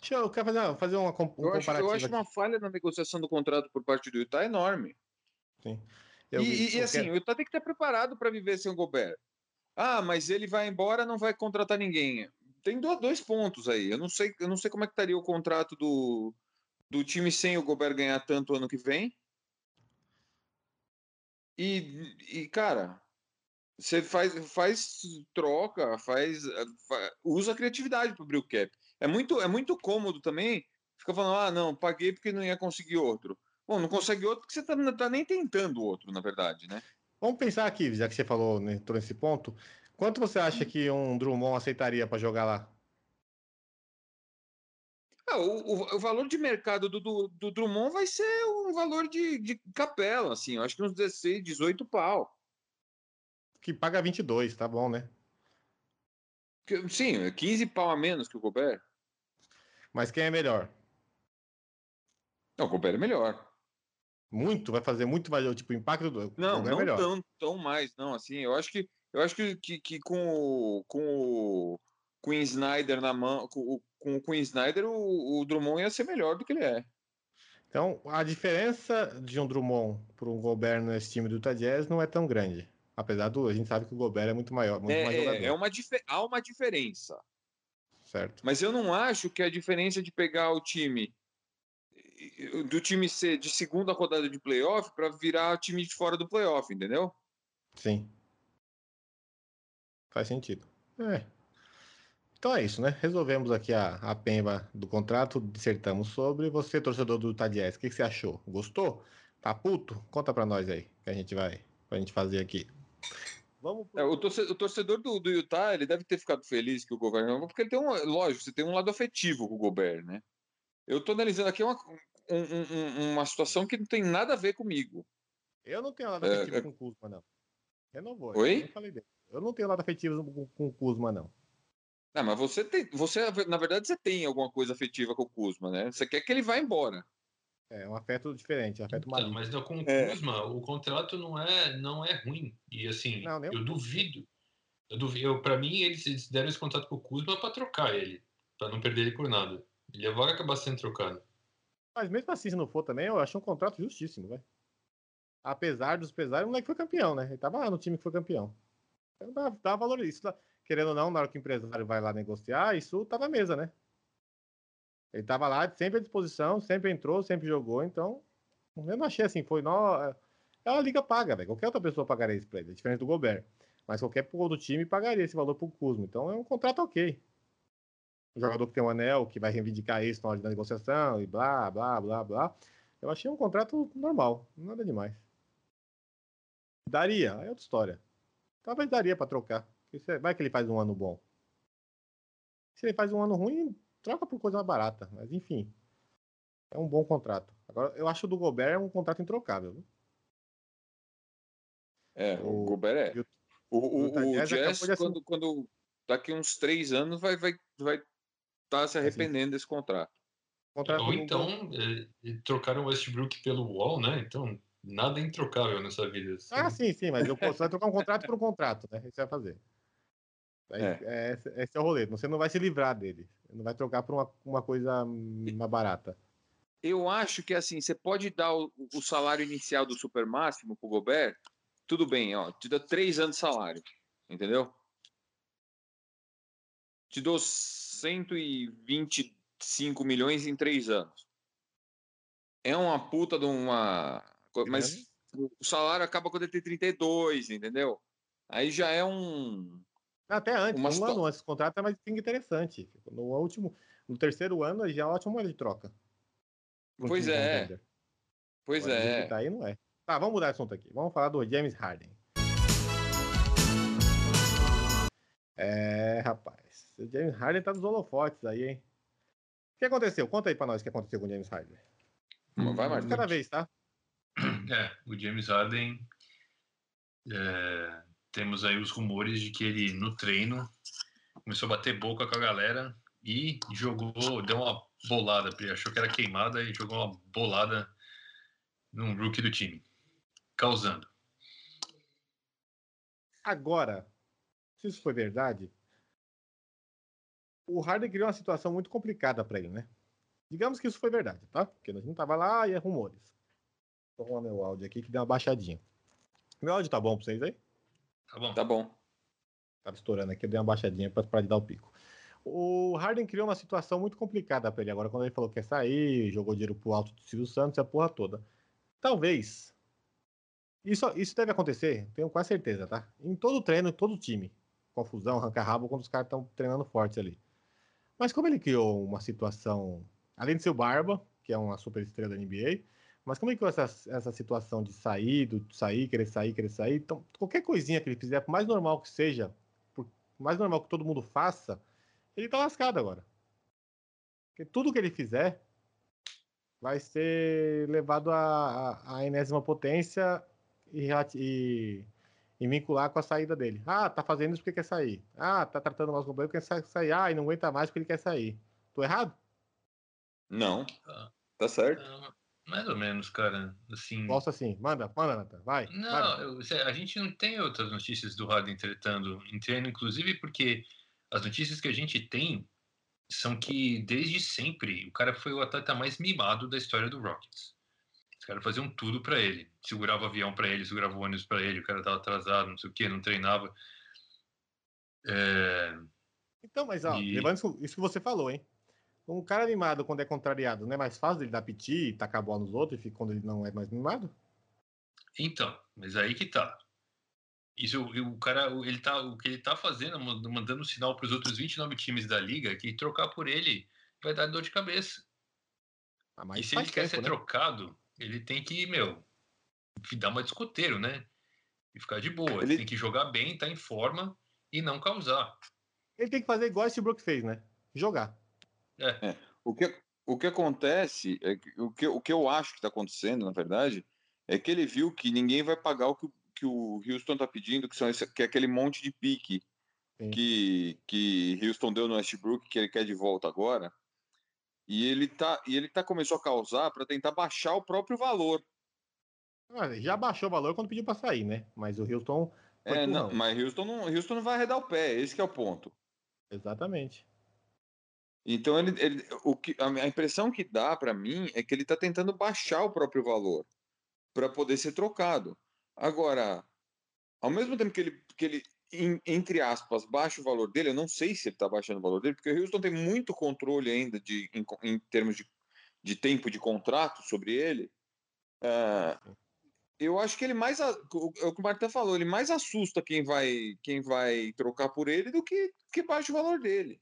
Deixa eu, eu quero fazer, fazer uma, um Eu acho, eu acho uma falha na negociação do contrato por parte do Utah enorme. Eu e, e- assim, quero- o Utah tem que estar preparado para viver sem o Gobert. Ah, mas ele vai embora, não vai contratar ninguém. Tem do- dois pontos aí. Eu não sei, eu não sei como é que estaria o contrato do, do time sem o Gobert ganhar tanto ano que vem. E, e cara, você faz, faz troca, faz, fa- usa a criatividade para abrir o cap. É muito, é muito cômodo também. Fica falando, ah, não, paguei porque não ia conseguir outro. Bom, não consegue outro porque você tá, não tá nem tentando outro, na verdade, né? Vamos pensar aqui, já que você falou, né, entrou nesse ponto. Quanto você acha que um Drummond aceitaria para jogar lá? Ah, o, o, valor de mercado do, do, do Drummond vai ser um valor de, de capela, assim. Eu acho que uns 16, 18 pau. Que paga 22, tá bom, né? Sim, 15 pau a menos que o Gobert. Mas quem é melhor? Não, o Gobert é melhor. Muito, vai fazer muito mais. Tipo, o impacto do. Não, é não melhor. tão, tão mais, não. Assim, eu acho que eu acho que, que, que com o com o Queen Snyder na mão, com, o- com o Queen Snyder, o, o Drummond ia ser melhor do que ele é. Então, a diferença de um Drummond para um Gobert nesse time do Utah Jazz não é tão grande. Apesar do. A gente sabe que o Gobert é muito maior, muito mais É, jogador. é, é uma há uma diferença. Certo. Mas eu não acho que a diferença de pegar o time do time ser de segunda rodada de playoff para virar time de fora do playoff, entendeu? Sim. Faz sentido. É. Então é isso, né? Resolvemos aqui a, a pemba do contrato, dissertamos sobre. Você, torcedor do Jazz, o que, que você achou? Gostou? Tá puto? Conta pra nós aí, que a gente vai, pra gente fazer aqui. Vamos pro... É, o, torce- o torcedor do, do Utah ele deve ter ficado feliz que o Gobert não, porque ele tem um, lógico, você tem um lado afetivo com o Gobert, né? Eu tô analisando aqui uma, um- um- um- uma situação que não tem nada a ver comigo. Eu não tenho nada É, afetivo é- com o Kuzma, não. Renovou. Oi? Eu não. Eu não tenho nada afetivo com, com o Kuzma, não. Ah, mas você tem, você na verdade você tem alguma coisa afetiva com o Kuzma, né? Você quer que ele vá embora. É um afeto diferente, um afeto Então, maligno. mas com o É. Kuzma, o contrato não é, não é ruim. E assim, Não, eu pouco. duvido. Eu duvido. Eu, pra mim, eles, deram esse contrato pro Kuzma pra trocar ele. Pra não perder ele por nada. Ele vai acabar sendo trocado. Mas mesmo assim, se não for também, eu acho um contrato justíssimo, vai. Apesar dos pesares, o moleque foi campeão, né? Ele tava lá no time que foi campeão. Então dá, dá valor isso. dá- Querendo ou não, na hora que o empresário vai lá negociar, isso tá na mesa, né? Ele tava lá sempre à disposição, sempre entrou, sempre jogou, então. Eu não achei assim, foi. nó é uma liga paga, velho. Qualquer outra pessoa pagaria isso pra ele, é diferente do Gobert. Mas qualquer outro time pagaria esse valor pro Kuzma. Então é um contrato ok. O jogador que tem um anel, que vai reivindicar isso na hora da negociação e blá, blá, blá, blá. Eu achei um contrato normal, nada demais. Daria, é outra história. Talvez daria pra trocar. Se- Vai que ele faz um ano bom. Se ele faz um ano ruim, troca por coisa mais barata. Mas enfim. É um bom contrato. Agora, eu acho o do Gobert um contrato introcável. viu? É, o, O- Gobert é. o- O, o, o Jazz assinar- quando, quando daqui uns três anos, vai estar vai, tá se arrependendo desse contrato. contrato Ou então, é, trocaram o Westbrook pelo Wall, né? Então, nada é introcável nessa vida. assim. Ah, sim, sim, mas eu posso vai trocar um contrato por um contrato, né? Isso vai fazer. Aí, é. Esse, é o rolê. Você não vai se livrar dele. Não vai trocar por uma, uma coisa mais barata. Eu acho que assim, você pode dar o, o salário inicial do super máximo pro Gobert, tudo bem, ó, te dá três anos de salário, entendeu? Te dou 125 milhões em três anos. É uma puta de uma. Mas o salário acaba quando ele tem 32, entendeu? Aí já é um. Até antes, Uma um situa- ano antes do contrato é mais interessante. No último, no terceiro ano já é uma ótima moeda de troca. Pois é. Pois Agora, é. Tá aí não é. Tá, vamos mudar de assunto aqui. Vamos falar do James Harden. É, rapaz. O James Harden tá nos holofotes aí, hein? O que aconteceu? Conta aí pra nós o que aconteceu com o James Harden. Vai, Marcos. Cada vez, tá? É, o James Harden. é, temos aí os rumores de que ele, no treino, começou a bater boca com a galera e jogou, deu uma bolada, achou que era queimada e jogou uma bolada num rookie do time, causando. Agora, se isso foi verdade, o Harden criou uma situação muito complicada pra ele, né? Digamos que isso foi verdade, tá? Porque gente não tava lá e é rumores. Vou arrumar meu áudio aqui que deu uma baixadinha. Meu áudio tá bom pra vocês aí? Tá bom? Tá bom. Tava estourando aqui, eu dei uma baixadinha parar de dar o pico. O Harden criou uma situação muito complicada pra ele agora, quando ele falou que quer sair, jogou dinheiro pro alto do Silvio Santos, a porra toda. Talvez. Isso, isso deve acontecer, tenho quase certeza, tá? Em todo treino, em todo time. Confusão, arranca-rabo, quando os caras estão treinando forte ali. Mas como ele criou uma situação, além de ser o Barba, que é uma super estrela da NBA, mas como ele criou essa, essa situação de sair, do sair, querer sair, querer sair, então qualquer coisinha que ele fizer, por mais normal que seja, por mais normal que todo mundo faça, ele tá lascado agora. Porque tudo que ele fizer vai ser levado à, enésima potência e, e, e, vincular com a saída dele. Ah, tá fazendo isso porque quer sair. Ah, tá tratando mais o problema porque quer sair. Ah, e não aguenta mais porque ele quer sair. Tô errado? Não. Ah. Tá certo. Ah, Mais ou menos, cara. Assim. Posso assim. Manda, manda, Nathan. Vai. Não, eu- a gente não tem outras notícias do Harden tretando em treino, inclusive porque as notícias que a gente tem são que desde sempre o cara foi o atleta mais mimado da história do Rockets. Os caras faziam tudo pra ele. Segurava avião pra ele, segurava ônibus pra ele, o cara tava atrasado, não sei o que, não treinava. É, Então, mas ó, E- levando isso, isso que você falou, hein? Um cara mimado quando é contrariado, não é mais fácil ele dar piti e tacar a bola nos outros e quando ele não é mais mimado? Então, mas aí que tá. Isso, o cara, ele tá, o que ele tá fazendo, mand- mandando um sinal para os outros 29 times da liga é que trocar por ele vai dar dor de cabeça. Ah, mas e se ele quer tempo, ser né? trocado, ele tem que, meu, dar uma de escoteiro, né? E ficar de boa. Ele Ele- tem que jogar bem, tá em forma e não causar. Ele tem que fazer igual esse Brook fez, né? Jogar. O que, o que acontece, é que, o, que, o que eu acho que está acontecendo, na verdade, é que ele viu que ninguém vai pagar o que, o- que o Houston está pedindo, que, são esse, que é aquele monte de pique Sim. que, que Houston deu no Westbrook, que ele quer de volta agora. E ele tá, e ele tá começou a causar para tentar baixar o próprio valor. Ah, já baixou o valor quando pediu pra sair, né? Mas o Houston. É, turrão. não, mas Houston não, Houston não vai arredar o pé, esse é o ponto. Exatamente. Então ele, ele- o que a impressão que dá para mim é que ele está tentando baixar o próprio valor para poder ser trocado. Agora, ao mesmo tempo que ele, que ele em- entre aspas baixa o valor dele, eu não sei se ele está baixando o valor dele, porque o Houston tem muito controle ainda de em, em termos de, de tempo de contrato sobre ele. Ah, eu acho que ele mais é o que o Martin falou, ele mais assusta quem vai quem vai trocar por ele do que que baixa o valor dele.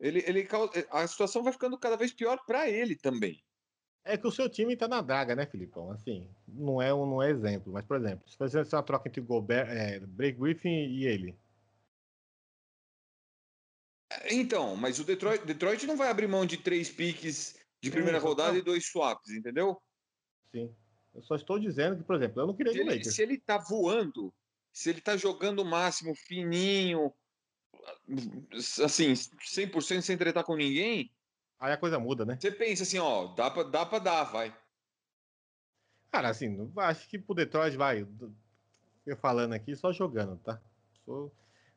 Ele, ele cau- a situação vai ficando cada vez pior para ele também. É que o seu time tá na draga, né, Filipão? Assim, não é, um, não é exemplo. Mas, por exemplo, se fosse uma troca entre Gobert, é, Blake Griffin e ele. Então, mas o Detroit, Detroit não vai abrir mão de três piques de primeira rodada tá- e dois swaps, entendeu? Sim. Eu só estou dizendo que, por exemplo, eu não queria Se ele, se ele tá voando, se ele tá jogando o máximo, fininho, assim, 100% sem tretar com ninguém, Aí a coisa muda, né? você pensa assim, ó, dá pra, dá pra dar, vai. Cara, assim, acho que pro Detroit vai. Eu falando aqui, só jogando, tá? Sou-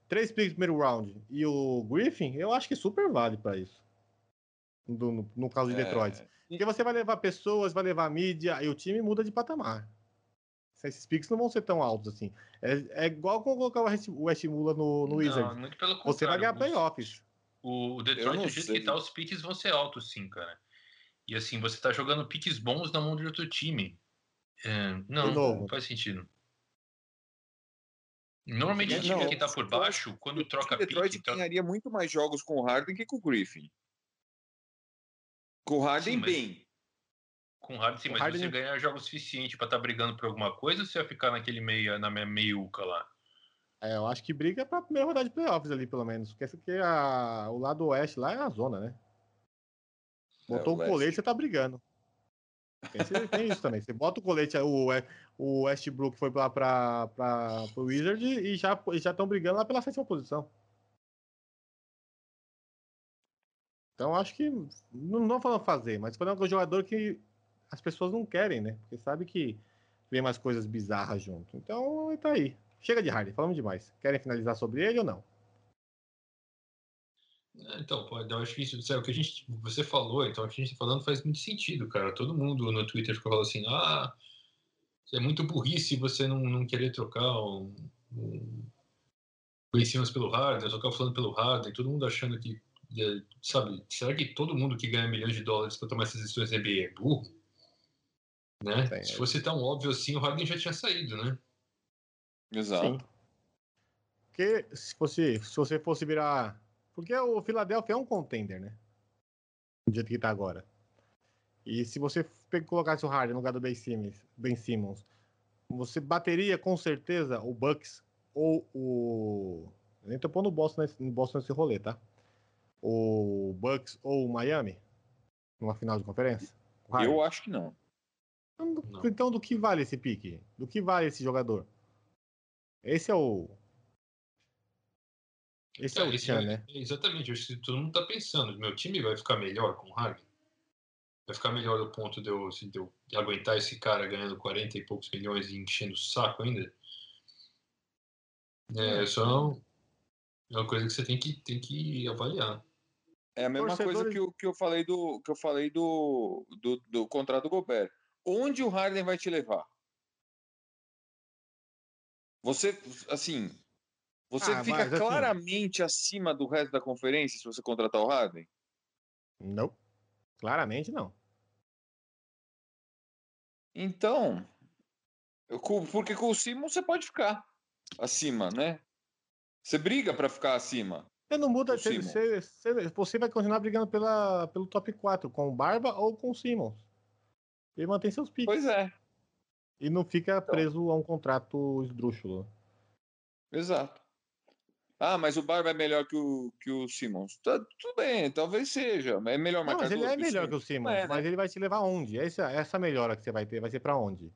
Três picks no primeiro round e o Griffin, eu acho que super vale pra isso. Do- no, no caso de É, Detroit. Porque você vai levar pessoas, vai levar mídia, e o time muda de patamar. Esses picks não vão ser tão altos assim. É, é igual quando colocar o West- o West Mula no, no Não, muito pelo Você vai contrário, ganhar playoffs. O, o Detroit, do jeito que tá, os piques vão ser altos, sim, cara. E assim, você tá jogando piques bons na mão de outro time. É, não, novo. não faz sentido. Normalmente o time que tá por baixo, quando O troca Detroit pique, troca... ganharia muito mais jogos com o Harden que com o Griffin. Com o Harden, Sim, mas- bem. Com o Harden, sim, mas Harden- você ganhar jogos suficiente pra estar tá brigando por alguma coisa ou você vai ficar naquele meio, na meia meiuca lá? É, eu acho que briga pra primeira rodada de playoffs ali, pelo menos. Porque, aqui é a- o lado oeste lá é a zona, né? Botou É, o o colete, você tá brigando. Tem, isso também. Você bota o colete, o, o Westbrook foi lá pra, pra, pro Wizard e já já estão brigando lá pela sétima posição. Então acho que. Não, não falando fazer, mas falando com o jogador que as pessoas não querem, né? Porque sabe que vem mais coisas bizarras junto. Então tá aí. Chega de Harden, falamos demais. Querem finalizar sobre ele ou não? É, Então, pô, eu acho que isso, o que a gente, você falou, então o que a gente tá falando faz muito sentido, cara. Todo mundo no Twitter ficou falando assim, ah, é muito burrice você não, não querer trocar o, o Ben Simmons pelo Harden, trocar o falando pelo Harden, todo mundo achando que, é, sabe, será que todo mundo que ganha milhões de dólares para tomar essas decisões NBA é burro? Né? Tem, Se fosse tão óbvio assim, o Harden já tinha saído, né? Exato. Sim. Porque se, fosse, se você fosse virar. Porque o Philadelphia é um contender, né? Do jeito que tá agora. E se você colocasse o Harden no lugar do Ben Simmons, ben Simmons, você bateria com certeza o Bucks ou o. Eu nem tô pondo o Boston nesse, no Boston nesse rolê, tá? o Bucks ou o Miami? Numa final de conferência? Eu acho que não. Então, do- Não. Então, do que vale esse pique? Do que vale esse jogador? Esse é o. Esse é Cara, o Tchan, é- né? é Exatamente, eu acho que todo mundo tá pensando. Meu time vai ficar melhor com o Harden? Vai ficar melhor do ponto de eu, assim, de eu aguentar esse cara ganhando 40 e poucos milhões e enchendo o saco ainda? É, só é uma coisa que você tem que, tem que avaliar. É a mesma coisa Torcedores- que eu, que eu falei do que eu falei do, do, do contrato do Gobert. Onde o Harden vai te levar? Você, assim, você Ah, fica assim- claramente acima do resto da conferência se você contratar o Harden? Não. Claramente não. Então, eu porque com o Simon você pode ficar acima, né? Você briga para ficar acima. Você não muda. Você, você, você- você vai continuar brigando pela, pelo top 4, com o Barba ou com o Simmons. Ele mantém seus piques. Pois é, E não fica preso a um contrato esdrúxulo. exato. Ah, mas o Barba é melhor que o, que o Simmons. Tá, tudo bem, talvez seja. mas É melhor Não, mas ele é melhor que o Simmons. É, né? Mas ele vai te levar aonde? Essa, essa melhora que você vai ter vai ser pra onde?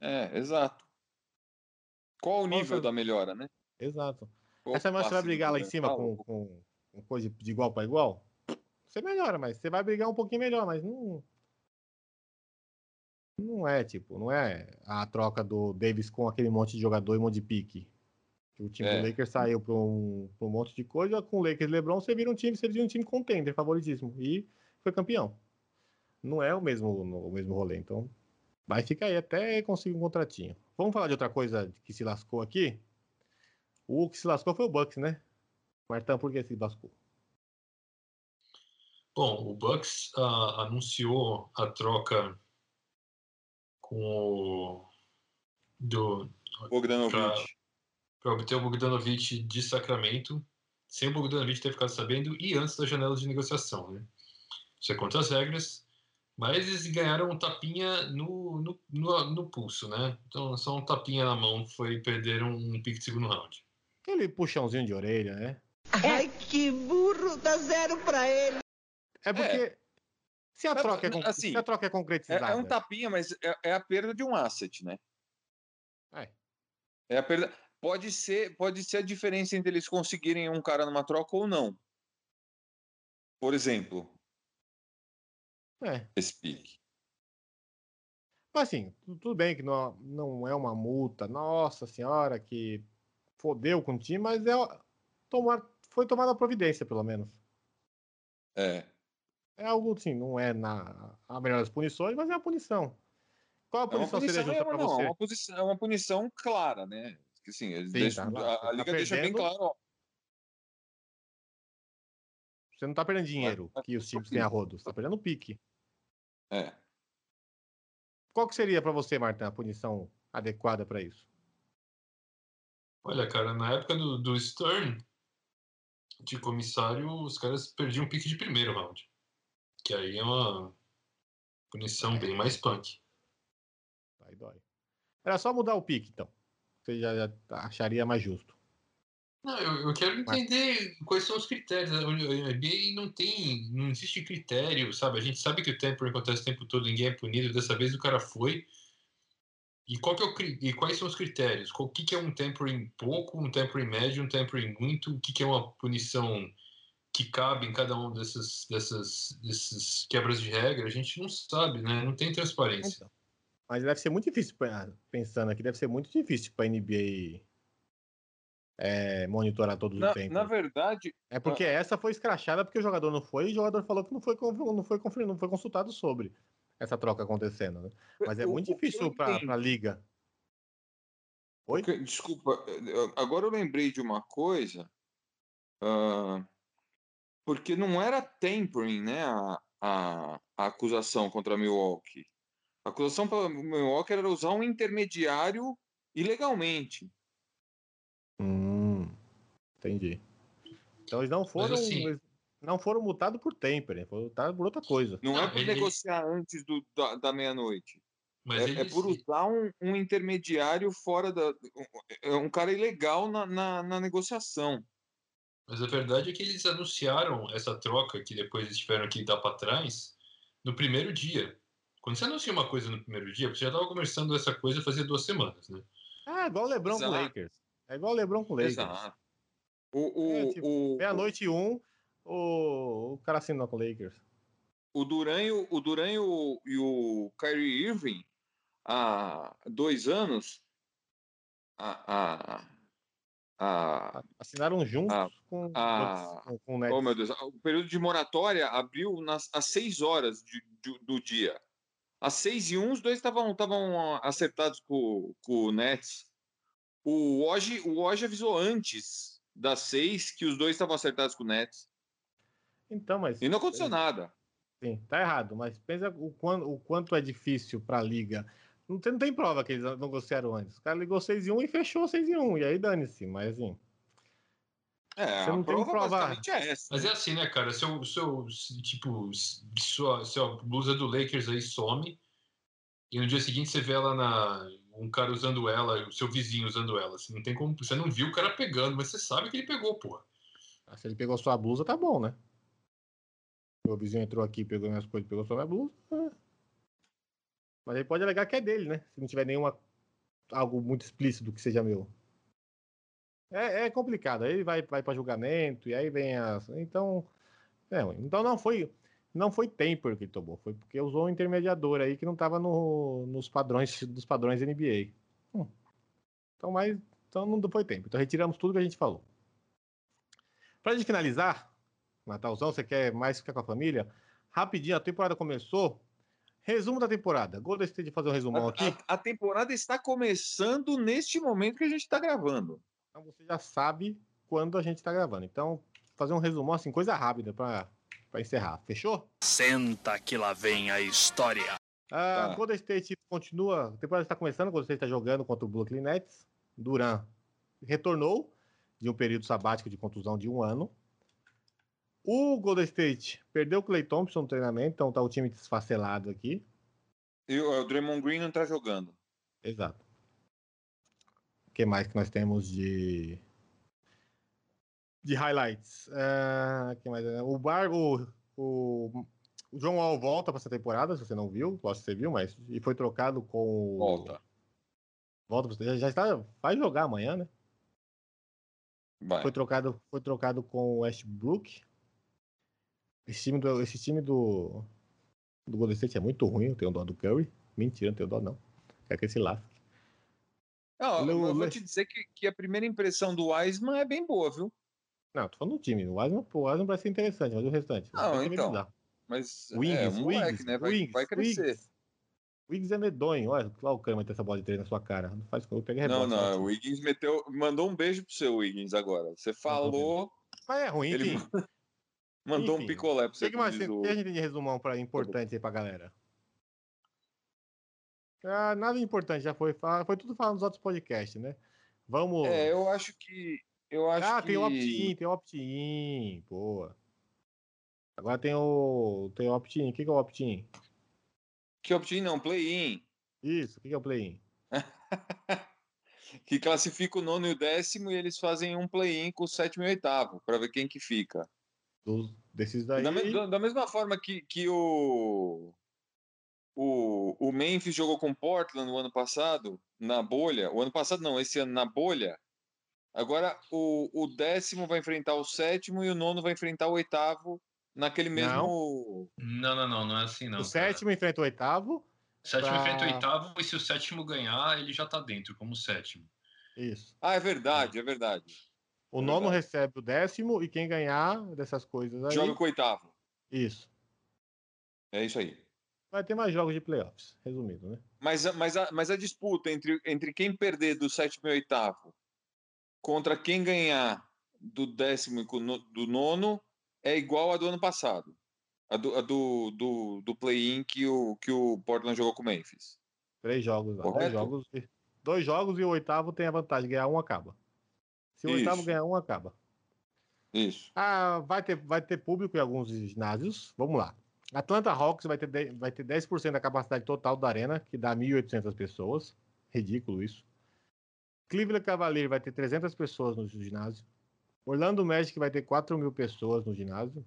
É, exato. Qual o nível Nossa. da melhora, né? Exato. Qual Essa melhor você vai passe brigar lá em cima fundamental? com, com, com coisa de igual pra igual? Você melhora, mas você vai brigar um pouquinho melhor, mas não. Não é, tipo, não é a troca do Davis com aquele monte de jogador e um monte de pique. Que O time É. do Lakers saiu pra um, pra um monte de coisa, com o Lakers e LeBron, você vira um time, você vira um time contender, favoritíssimo. E foi campeão. Não é o mesmo, o mesmo rolê, então. Vai ficar aí até conseguir um contratinho. Vamos falar de outra coisa que se lascou aqui? O que se lascou foi o Bucks, né? Martão, por que se lascou? Bom, o Bucks ah, anunciou a troca com o do Bogdanovic. para obter o Bogdanovich de Sacramento, sem o Bogdanovich ter ficado sabendo e antes da janela de negociação, né? Isso é contra as regras, mas eles ganharam um tapinha no, no, no, no pulso, né? Então, só um tapinha na mão foi perderam um pique de segundo round. Aquele puxãozinho de orelha, né? Ai, que burro, dá zero pra ele. É porque se, a Mas, troca é, assim, se a troca é É, concretizada. é um tapinha, mas é, é a perda de um asset, né? É. É a perda. Pode ser, pode ser a diferença entre eles conseguirem um cara numa troca ou não. Por exemplo, É. esse pique. Mas assim, tu- tudo bem que não, não é uma multa, nossa senhora, que fodeu com o time, mas é tomar, foi tomada a providência, pelo menos. É. É algo assim, não é na, a melhor das punições, mas é uma punição. Qual a É uma punição seria punição, justa é não, você? é uma posição, é uma punição clara, né? Que, Assim, eles Sim, deixam- tá lá, a, a tá liga deixa bem claro, ó, Você não tá perdendo dinheiro Mas- que os times têm a rodo, você tá perdendo pique. é. Qual que seria pra você, Martin, a punição adequada pra isso? Olha, cara, na época do, do Stern, de comissário, os caras perdiam pique de primeiro round. Que aí é uma punição bem mais punk. Aí dói. Era só mudar o pique, então. Você já, já acharia mais justo. Não, eu, eu quero entender quais são os critérios. A NBA não tem, não existe critério, sabe? A gente sabe que o tempering acontece o tempo todo, ninguém é punido. Dessa vez o cara foi. E, qual que é o, e quais são os critérios? O que, que é um tempering pouco, um tempering médio, um tempering muito? O que, que é uma punição que cabe em cada um desses, dessas, desses quebras de regra? A gente não sabe, né? Não tem transparência. Então. Mas deve ser muito difícil, pra- pensando aqui, deve ser muito difícil pra NBA é, monitorar todos Na, os tempos. na verdade, É porque essa foi escrachada porque o jogador não foi e o jogador falou que não foi, não foi, não foi consultado sobre essa troca acontecendo. Né? Mas é o- muito o difícil pra, entendo- pra liga. Oi? Desculpa, agora eu lembrei de uma coisa. ah, porque não era tempering, né? A, a, a acusação contra a Milwaukee. A acusação para Milwaukee era usar um intermediário ilegalmente. Hum, entendi. Então eles não foram. assim- eles não foram multados por tempering, foram multados por outra coisa. Não, Não, é por ele- negociar antes do, da, da meia-noite. Mas É, é eles- por usar um, um intermediário fora da. É um cara ilegal na, na, na negociação. Mas a verdade é que eles anunciaram essa troca que depois eles tiveram que dar para trás no primeiro dia. Quando você anuncia uma coisa no primeiro dia, você já estava conversando essa coisa fazia duas semanas, né? Ah, igual o Lebron Exato. com o Lakers. É igual o Lebron com o Lakers. Exato. O, o, É, tipo, o, Meia-noite um, o, o cara assinou com o Lakers. o Duran, e o, o Duran e o, e o Kyrie Irving, há dois anos, a, a, a, Assinaram juntos Ah, com, ah, com, com o Nets. oh meu Deus, o período de moratória abriu nas, às seis horas de- de- do dia. Às seis e um, os dois estavam acertados com, com o Nets. O Woj, o Woj avisou antes das seis que os dois estavam acertados com o Nets. Então, mas. E não aconteceu nada. Sim, tá errado, mas pensa o quanto, o quanto é difícil pra liga. Não tem, não tem prova que eles não negociaram antes. O cara ligou 6 e 1 e fechou 6 e 1. E aí dane-se, mas assim. É, Você a não tem prova é essa. Mas é assim, né, cara? Seu, seu, se, tipo, se- sua, sua blusa do Lakers aí some e no dia seguinte você vê ela na. Um cara usando ela, o seu vizinho usando ela. Assim, não tem como. Você não viu o cara pegando, mas você sabe que ele pegou, porra. ah, Se ele pegou sua blusa, tá bom, né? Meu vizinho entrou aqui, pegou minhas coisas, pegou só minha blusa. é. Mas ele pode alegar que é dele, né? Se não tiver nenhuma. algo muito explícito que seja meu. É, é complicado. Aí vai, vai para julgamento, e aí vem as. Então. É, então não foi. Não foi tempo que ele tomou, foi porque usou um intermediador aí que não estava no, nos padrões dos padrões NBA. Hum. Então, mas então não foi tempo. Então retiramos tudo que a gente falou. Para gente finalizar, Natalzão, você quer mais ficar com a família? Rapidinho, a temporada começou. Resumo da temporada. Golden State fazer um resumão A, aqui. a- a temporada está começando neste momento que a gente está gravando. Então você já sabe quando a gente está gravando. Então, fazer um resumão assim, coisa rápida para encerrar. Fechou? Senta que lá vem a história. A Tá. Golden State continua. A temporada está começando, Golden State está jogando contra o Brooklyn Nets. Duran retornou de um período sabático de contusão de um ano. O Golden State perdeu o Clay Thompson no treinamento, então tá o time desfacelado aqui. E o, Draymond Green não está jogando. Exato. O que mais que nós temos de de highlights? Ah, que mais? O Bar, o, o, o John Wall volta para essa temporada, se você não viu, acho que você viu, mas e foi trocado com Volta. Volta, pra- já, já está, vai jogar amanhã, né? Vai. Foi trocado, foi trocado com o Westbrook. Esse time do, esse time do, do Golden State é muito ruim, eu tenho dó do Curry. Mentira, não tenho dó não. Quer que ele se lasque. Não, Leu- eu vou te dizer que, que a primeira impressão do Wiseman é bem boa, viu? Não, tô falando do time. O Wiseman, o Wiseman vai ser interessante, mas o restante. Não, que então. Mas Wings, é um moleque, Wings, né? Vai, Wings, vai crescer. Wings. Wiggs é medonho. Olha, lá o vai ter essa bola de três na sua cara. Não faz eu peguei Não, rebote. não, né? o Wiggins meteu, mandou um beijo pro seu Wiggins agora. Você falou, Mas é ruim, ele enfim. mandou um Enfim. picolé pro O que, você. que mais tem- o- o que a gente tem de resumão pra, importante aí pra galera? Ah, nada importante, já foi. Foi tudo falando nos outros podcasts, né? Vamos. É, eu acho que. Eu acho ah, que... tem o opt-in, tem o opt-in. Boa. Agora tem o. Tem o opt-in. O que, que é o opt-in? Que opt-in não, play-in. Isso, o que, que é o play-in? que classifica o nono e o décimo e eles fazem um play-in com o sétimo e o oitavo, para ver quem que fica. Dos, desses daí. Da, me- da- da mesma forma que, que o, o, o Memphis jogou com o Portland no ano passado, na bolha. O ano passado não, esse ano na bolha. Agora o, o décimo vai enfrentar o sétimo e o nono vai enfrentar o oitavo naquele mesmo. Não, não, não, não é assim, não. o cara. sétimo enfrenta o oitavo. O sétimo pra- enfrenta o oitavo, e se o sétimo ganhar, ele já tá dentro, como sétimo. Isso. Ah, é verdade, é verdade. O É nono recebe o décimo e quem ganhar dessas coisas aí. Joga com o oitavo. Isso. É isso aí. Vai ter mais jogos de playoffs, resumido, né? Mas, a- mas, a, mas a disputa entre, entre quem perder do sétimo e oitavo contra quem ganhar do décimo e do nono é igual a do ano passado. A do, a do, do, do play-in que o, que o Portland jogou com o Memphis. Três jogos lá. Dois jogos, e- dois jogos e o oitavo tem a vantagem. Ganhar um acaba. Se o oitavo ganhar um, acaba. Isso. Ah, vai ter, vai ter público em alguns ginásios. Vamos lá. Atlanta Hawks vai ter, 10, vai ter 10% da capacidade total da arena, que dá 1.800 pessoas. Ridículo isso. Cleveland Cavalier vai ter 300 pessoas no ginásio. Orlando Magic vai ter 4 mil pessoas no ginásio.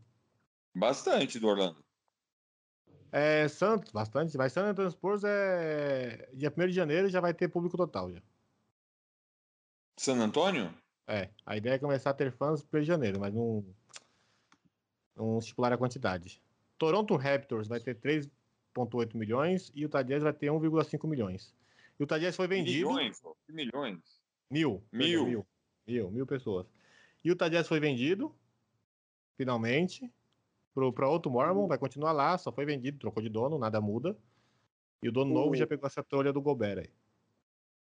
Bastante do Orlando. É, Santos, bastante. Vai San Antonio Spurs é dia 1 de janeiro já vai ter público total já. San Antônio? É, a ideia é começar a ter fãs no 1 de janeiro, mas não não estipular a quantidade. Toronto Raptors vai ter 3.8 milhões e o Jazz vai ter 1,5 milhões. E o Jazz foi vendido Milhões, milhões. Mil. Mil. Mil, mil, mil pessoas. E o Jazz foi vendido, finalmente, para outro Mormon, vai continuar lá, só foi vendido, trocou de dono, nada muda. E o dono O- novo já pegou essa trolha do Gobert aí.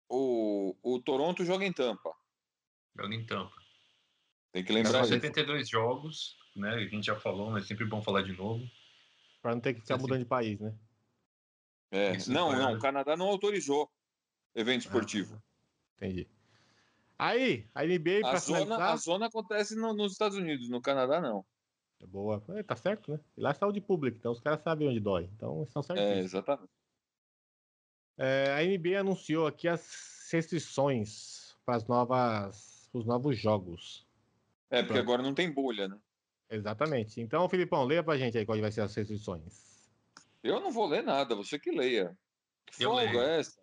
O, o Toronto joga em Tampa. Joga em Tampa. Tem que São lembrar disso. 72 jogos, né? A gente já falou, mas é sempre bom falar de novo. Pra não ter que ficar Assim. mudando de país, né? É, Isso não, não, o Canadá não autorizou evento esportivo. Entendi. Aí, a NBA, a, pra zona, finalizar... a zona acontece no- nos Estados Unidos, no Canadá não. É Boa. É, tá certo, né? E lá é saúde pública, então os caras sabem onde dói. Então estão É, certinhos. exatamente. É, a NBA anunciou aqui as restrições para as novas, os novos jogos. É, porque Pronto. agora não tem bolha, né? Exatamente. Então, Filipão, leia pra gente aí quais vai ser as restrições. Eu não vou ler nada, você que leia. Que Eu folga leio. é essa?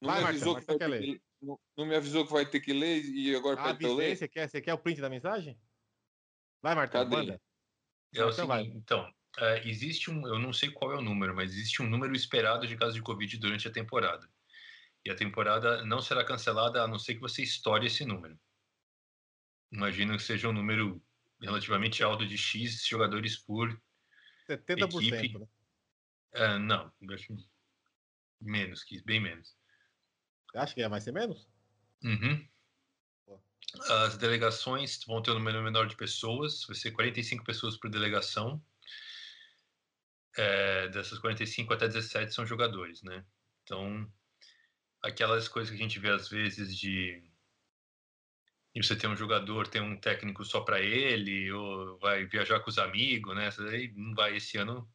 Não, Vai, me avisou que vai quer ter ler. que, não, não me avisou que vai ter que ler e agora Ah, pede pra eu ler? você quer, você quer o print da mensagem? Vai, Marcão, Cadê? manda. É o Então vai. seguinte, então, é, existe um, eu não sei qual é o número, mas existe um número esperado de casos de Covid durante a temporada. E a temporada não será cancelada a não ser que você estoure esse número. Imagino que seja um número relativamente alto de X jogadores por. 70%, Equipe. né? é, não, acho menos, que bem menos. Acha que vai ser menos? Uhum. As delegações vão ter um número menor de pessoas, vai ser 45 pessoas por delegação. É, dessas 45 até 17 são jogadores, né? Então, aquelas coisas que a gente vê às vezes de, de você ter um jogador, ter um técnico só para ele, ou vai viajar com os amigos, né? Aí não vai esse ano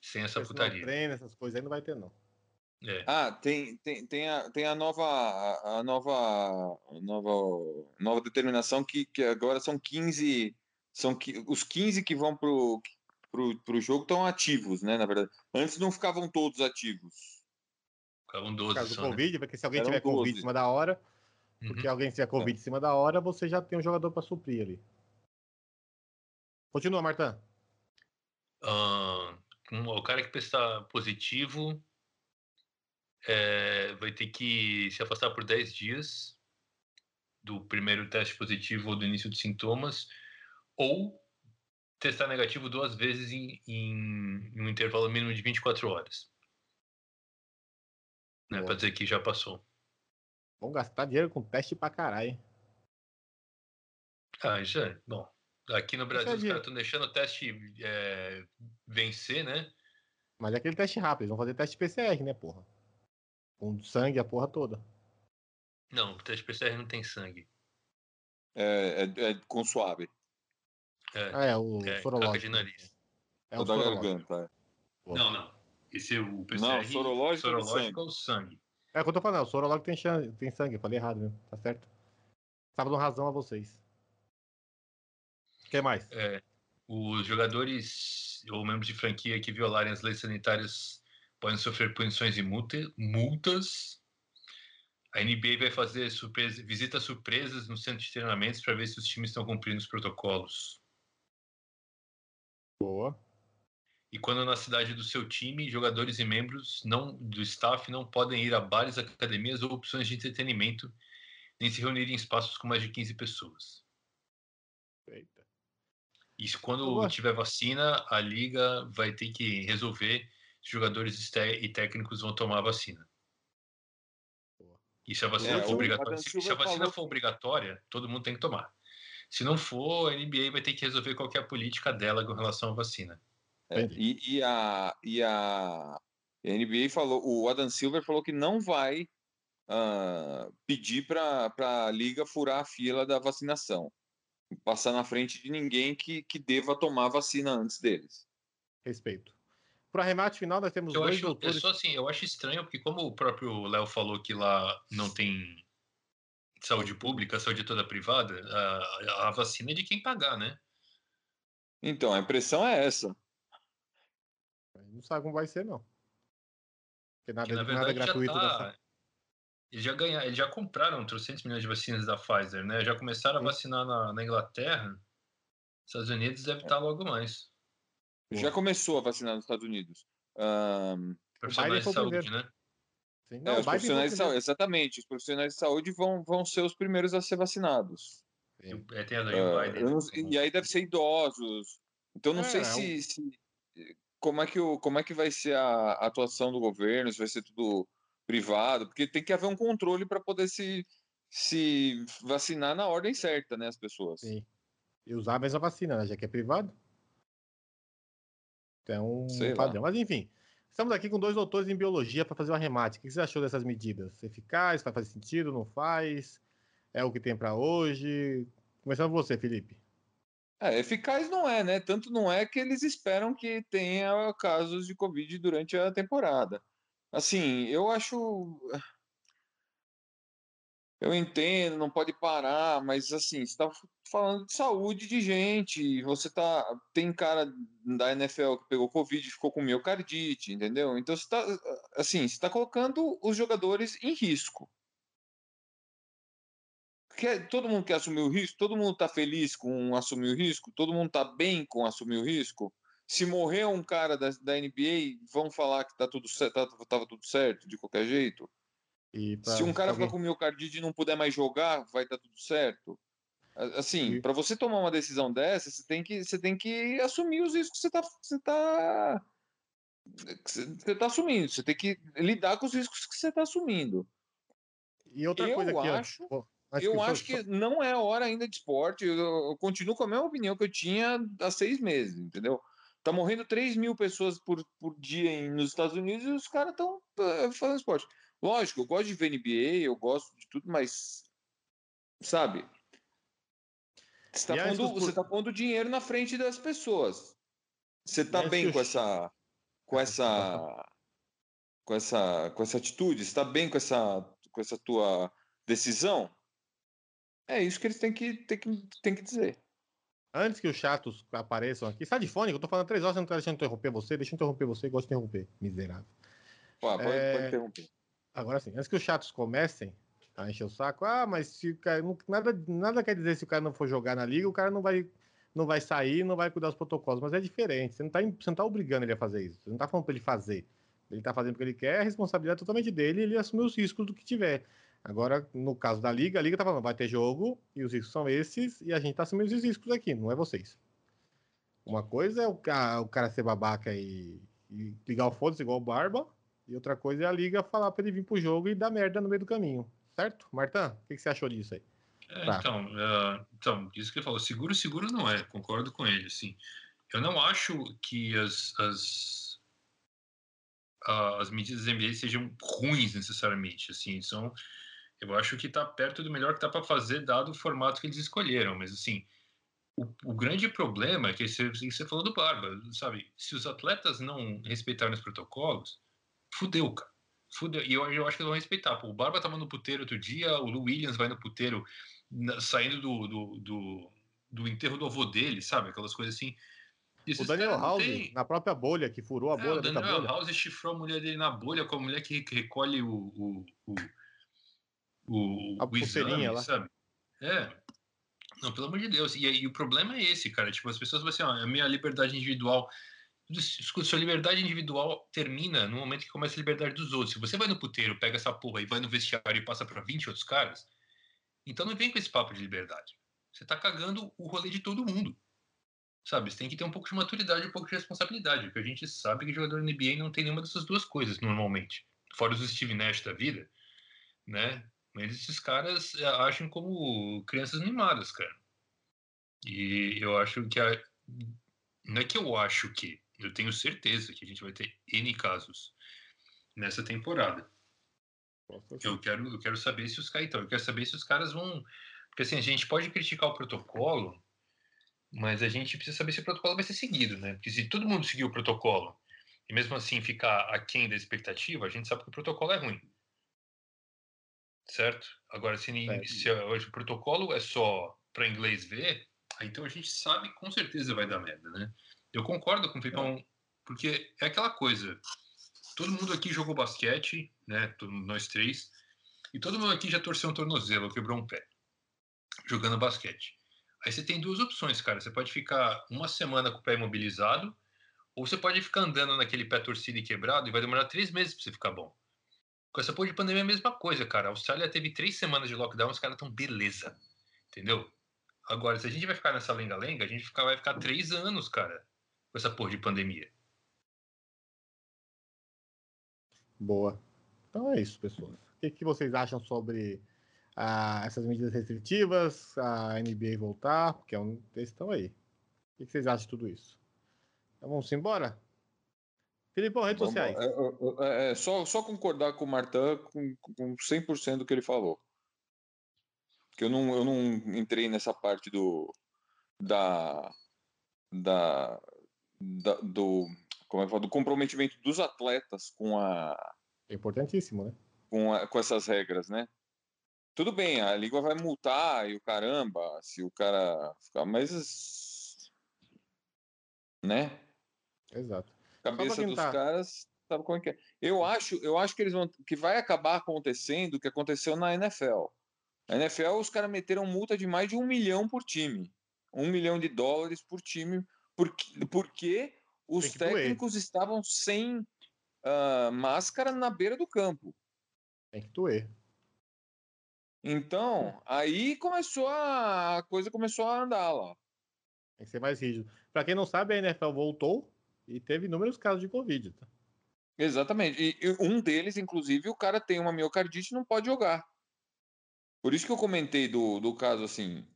sem essa Personal putaria. treino, essas coisas aí não vai ter, não. É. Ah, tem, tem, tem, a, tem a nova a, a nova a nova nova determinação que, que agora são 15 são qui- os 15 que vão pro pro, pro jogo estão ativos, né, na verdade. Antes não ficavam todos ativos. Ficavam Por 12 causa do só, né? Covid, porque se alguém Eram tiver Covid 12. em cima da hora, Uhum. porque alguém tiver Covid em cima da hora, você já tem um jogador pra suprir ali. Continua, Marta. Ah, um- o cara que testar positivo é, vai ter que se afastar por 10 dias do primeiro teste positivo ou do início dos sintomas, ou testar negativo duas vezes em, em, em um intervalo mínimo de 24 horas. Né, para dizer que já passou. Vamos gastar dinheiro com teste pra caralho. Ah, isso é. Bom, aqui no Brasil é os de- caras estão deixando o teste é, vencer, né? Mas é aquele teste rápido, eles vão fazer teste PCR, né, porra? Com sangue, a porra toda. Não, o teste PCR não tem sangue. É, é, é com suave. É, Ah, é, o É, sorológico. de nariz. É o o da sorológico. garganta. é. Não, não. Esse é o PCR. Não, sorológico é sorológico é o sangue. É o que eu tô falando, o sorológico tem, tem sangue, eu falei errado mesmo, tá certo? Tava dando razão a vocês. O que mais? É, os jogadores ou membros de franquia que violarem as leis sanitárias podem sofrer punições e multa- multas. A NBA vai fazer surpresa- visitas surpresas no centro de treinamentos para ver se os times estão cumprindo os protocolos. Boa. E quando na cidade do seu time, jogadores e membros não, do staff não podem ir a bares, academias ou opções de entretenimento, nem se reunir em espaços com mais de 15 pessoas. Eita. Isso quando Boa. tiver vacina, a liga vai ter que resolver se jogadores e técnicos vão tomar a vacina. Boa. E se a vacina É, for obrigatória, se, se a vacina for obrigatória, todo mundo tem que tomar. Se não for, a NBA vai ter que resolver qual que é a política dela com relação à vacina. É, e, e a, e a NBA falou, o Adam Silver falou que não vai ah, pedir para a liga furar a fila da vacinação, passar na frente de ninguém que, que deva tomar a vacina antes deles. Respeito. Pro arremate final, nós temos Eu dois acho, eu doutores. só assim, eu acho estranho porque como o próprio Léo falou que lá não tem saúde pública, saúde toda privada, a, a vacina é de quem pagar, né? Então, a impressão é essa. Não sabe como vai ser, não. Porque nada, Que, na nada verdade, gratuito já dessa. tá, eles já ganharam, eles já compraram 300 milhões de vacinas da Pfizer, né? Já começaram a vacinar na, na Inglaterra. Estados Unidos deve estar logo mais. Já começou a vacinar nos Estados Unidos. Ahn, Profissionais foi de saúde, primeiro. né? Sim. é, Não, os o Biden foi profissionais de saúde, exatamente, os profissionais de saúde vão, vão ser os primeiros a ser vacinados. Sim. É, tem a do Biden. eu não- e aí deve ser idosos. Então não É, sei é se, se- como é que o, como é que vai ser a atuação do governo, se vai ser tudo privado, porque tem que haver um controle para poder se se vacinar na ordem certa, né, as pessoas. Sim. E usar a mesma vacina, né? Já que é privado. Então, Sei um lá. padrão. Mas enfim, estamos aqui com dois doutores em biologia para fazer uma remate. O que você achou dessas medidas? Eficaz? Vai fazer sentido? Não faz? É o que tem para hoje? Começando com você, Felipe. É, eficaz não é, né? Tanto não é que eles esperam que tenha casos de Covid durante a temporada. Assim, eu acho. Eu entendo, não pode parar, mas assim, você está falando de saúde de gente. Você tá. Tem cara da NFL que pegou Covid e ficou com miocardite, entendeu? Então você está. Assim, está colocando os jogadores em risco. Quer, todo mundo quer assumir o risco? Todo mundo está feliz com assumir o risco? Todo mundo está bem com assumir o risco? Se morrer um cara da, da NBA, vão falar que tá tudo certo, tá, tava tudo certo de qualquer jeito? Pra- Se um cara ficar com miocardite e não puder mais jogar, vai estar tudo certo? Assim, para você tomar uma decisão dessa, você tem que, você tem que assumir os riscos que você está você tá, que você tá assumindo. Você tem que lidar com os riscos que você está assumindo. E outra eu coisa ó. acho- Pô, antes Eu que- acho que não é hora ainda de esporte. Eu, eu continuo com a mesma opinião que eu tinha há seis meses, entendeu? Tá morrendo 3 mil pessoas por, por dia em- nos Estados Unidos e os caras estão fazendo esporte. Lógico, eu gosto de ver NBA, eu gosto de tudo, mas. Sabe? Você está pondo, por- tá pondo dinheiro na frente das pessoas. Você tá antes bem com essa. Com essa. Com essa, com essa atitude? Você tá bem com essa, com essa tua decisão? É isso que eles têm que, têm que, têm que dizer. Antes que os chatos apareçam aqui, sai de fone, que eu tô falando três horas, eu não tô deixando interromper você, deixa eu interromper você, gosto de interromper, miserável. Pô, pode, É, pode interromper. Agora sim, antes que os chatos comecem a encher o saco, ah, mas se o cara, não- nada, nada quer dizer se o cara não for jogar na liga, o cara não vai, não vai sair, não vai cuidar dos protocolos, mas é diferente, você não tá, você não tá obrigando ele a fazer isso, você não tá falando pra ele fazer, ele tá fazendo porque ele quer, a responsabilidade é totalmente dele e ele assume os riscos do que tiver. Agora, no caso da liga, a liga tá falando, vai ter jogo e os riscos são esses e a gente tá assumindo os riscos aqui, não é vocês. Uma coisa é o cara, o cara ser babaca e, e ligar o foda-se igual o Barba, e outra coisa é a liga falar pra ele vir pro jogo e dar merda no meio do caminho. Certo? Martan, o que, que você achou disso aí? É, Tá. então, é, então, isso que ele falou, seguro, seguro não é, concordo com ele, assim. Eu não acho que as, as, a- as medidas da NBA sejam ruins necessariamente, assim, são, eu acho que está perto do melhor que dá para fazer, dado o formato que eles escolheram, mas assim, o, o grande problema é que você, você falou do Barba, sabe, se os atletas não respeitarem os protocolos, fudeu, cara. Fudeu. E eu, eu acho que eles vão respeitar. Pô, o Barba tava no puteiro outro dia, o Lou Williams vai no puteiro na- saindo do, do, do, do enterro do avô dele, sabe? Aquelas coisas assim. O Daniel House, têm- na própria bolha, que furou a É, bolha o Daniel bolha. House chifrou a mulher dele na bolha com a mulher que que recolhe o, o, o, o, A o exame, lá. sabe? É. Não, pelo amor de Deus. E, aí o problema é esse, cara. Tipo, as pessoas vão assim, ó, a minha liberdade individual. Escuta, sua liberdade individual termina no momento que começa a liberdade dos outros. Se você vai no puteiro, pega essa porra e vai no vestiário e passa pra 20 outros caras, então não vem com esse papo de liberdade. Você tá cagando o rolê de todo mundo. Sabe? Você tem que ter um pouco de maturidade e um pouco de responsabilidade, porque a gente sabe que jogador NBA não tem nenhuma dessas duas coisas normalmente. Fora os Steve Nash da vida, né? Mas esses caras eh, agem como crianças mimadas, cara. E eu acho que a... não é que eu acho que, eu tenho certeza que a gente vai ter N casos nessa temporada. Eu quero, eu quero saber se os caras. Então, eu quero saber se os caras vão. Porque assim, a gente pode criticar o protocolo, mas a gente precisa saber se o protocolo vai ser seguido, né? Porque se todo mundo seguir o protocolo e mesmo assim ficar aquém da expectativa, a gente sabe que o protocolo é ruim. Certo? Agora, se, se hoje o protocolo é só para inglês ver, então a gente sabe com certeza vai dar merda, né? Eu concordo com o Pipão, porque é aquela coisa. Todo mundo aqui jogou basquete, né? Nós três. E todo mundo aqui já torceu um tornozelo, quebrou um pé, jogando basquete. Aí você tem duas opções, cara. Você pode ficar uma semana com o pé imobilizado, ou você pode ficar andando naquele pé torcido e quebrado e vai demorar três meses pra você ficar bom. Com essa porra de pandemia é a mesma coisa, cara. A Austrália teve três semanas de lockdown, os caras estão beleza. Entendeu? Agora, se a gente vai ficar nessa lenga-lenga, a gente vai ficar três anos, cara, com essa porra de pandemia. Boa. Então é isso, pessoal. O que, que vocês acham sobre ah, essas medidas restritivas, a NBA voltar? Porque é um questão aí. O que, que vocês acham de tudo isso? Então vamos embora? Felipe, redes vamos, sociais. É, é, é, só, só concordar com o Martin com, com 100% do que ele falou. Que eu não, eu não entrei nessa parte do. Da. Da. da do como é que fala, do comprometimento dos atletas com a. É importantíssimo, né? Com, a, com essas regras, né? Tudo bem, a língua vai multar e o caramba, se o cara ficar, mas. Né? Exato. Cabeça dos caras, sabe como é que é? Eu acho, eu acho que eles vão. que vai acabar acontecendo o que aconteceu na NFL. Na NFL, os caras meteram multa de mais de um milhão por time. Um milhão de dólares por time, porque, porque os técnicos doer. estavam sem uh, máscara na beira do campo. Tem que doer. Então, aí começou a, a coisa começou a andar lá. Tem que ser mais rígido. Para quem não sabe, a NFL voltou e teve inúmeros casos de Covid. Tá? Exatamente. E, e, um deles, inclusive, o cara tem uma miocardite e não pode jogar. Por isso que eu comentei do, do caso assim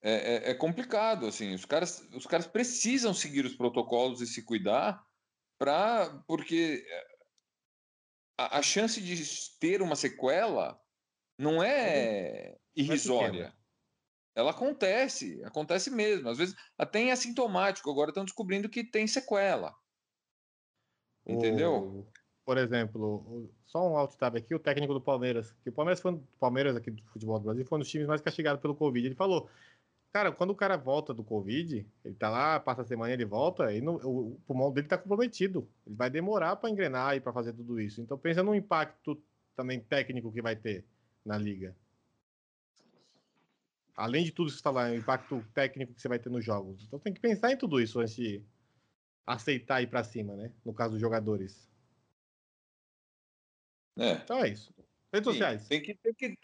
é, é, é, complicado, assim, os caras, os caras precisam seguir os protocolos e se cuidar para porque a, a, chance de ter uma sequela não é, é irrisória. Ela acontece, acontece mesmo. Às vezes até em assintomático. Agora estão descobrindo que tem sequela. Entendeu? O, por exemplo, só um alt tab aqui, o técnico do Palmeiras, que o Palmeiras foi Palmeiras aqui do futebol do Brasil foi um dos times mais castigados pelo Covid. Ele falou: Cara, quando o cara volta do Covid, ele tá lá, passa a semana ele volta, e o, o pulmão dele tá comprometido. Ele vai demorar para engrenar e para fazer tudo isso. Então pensa no impacto também técnico que vai ter na liga. Além de tudo que você falar, o impacto técnico que você vai ter nos jogos. Então tem que pensar em tudo isso antes de aceitar ir para cima, né? No caso dos jogadores. É. Então é isso. Redes Sim, sociais. Tem que, tem que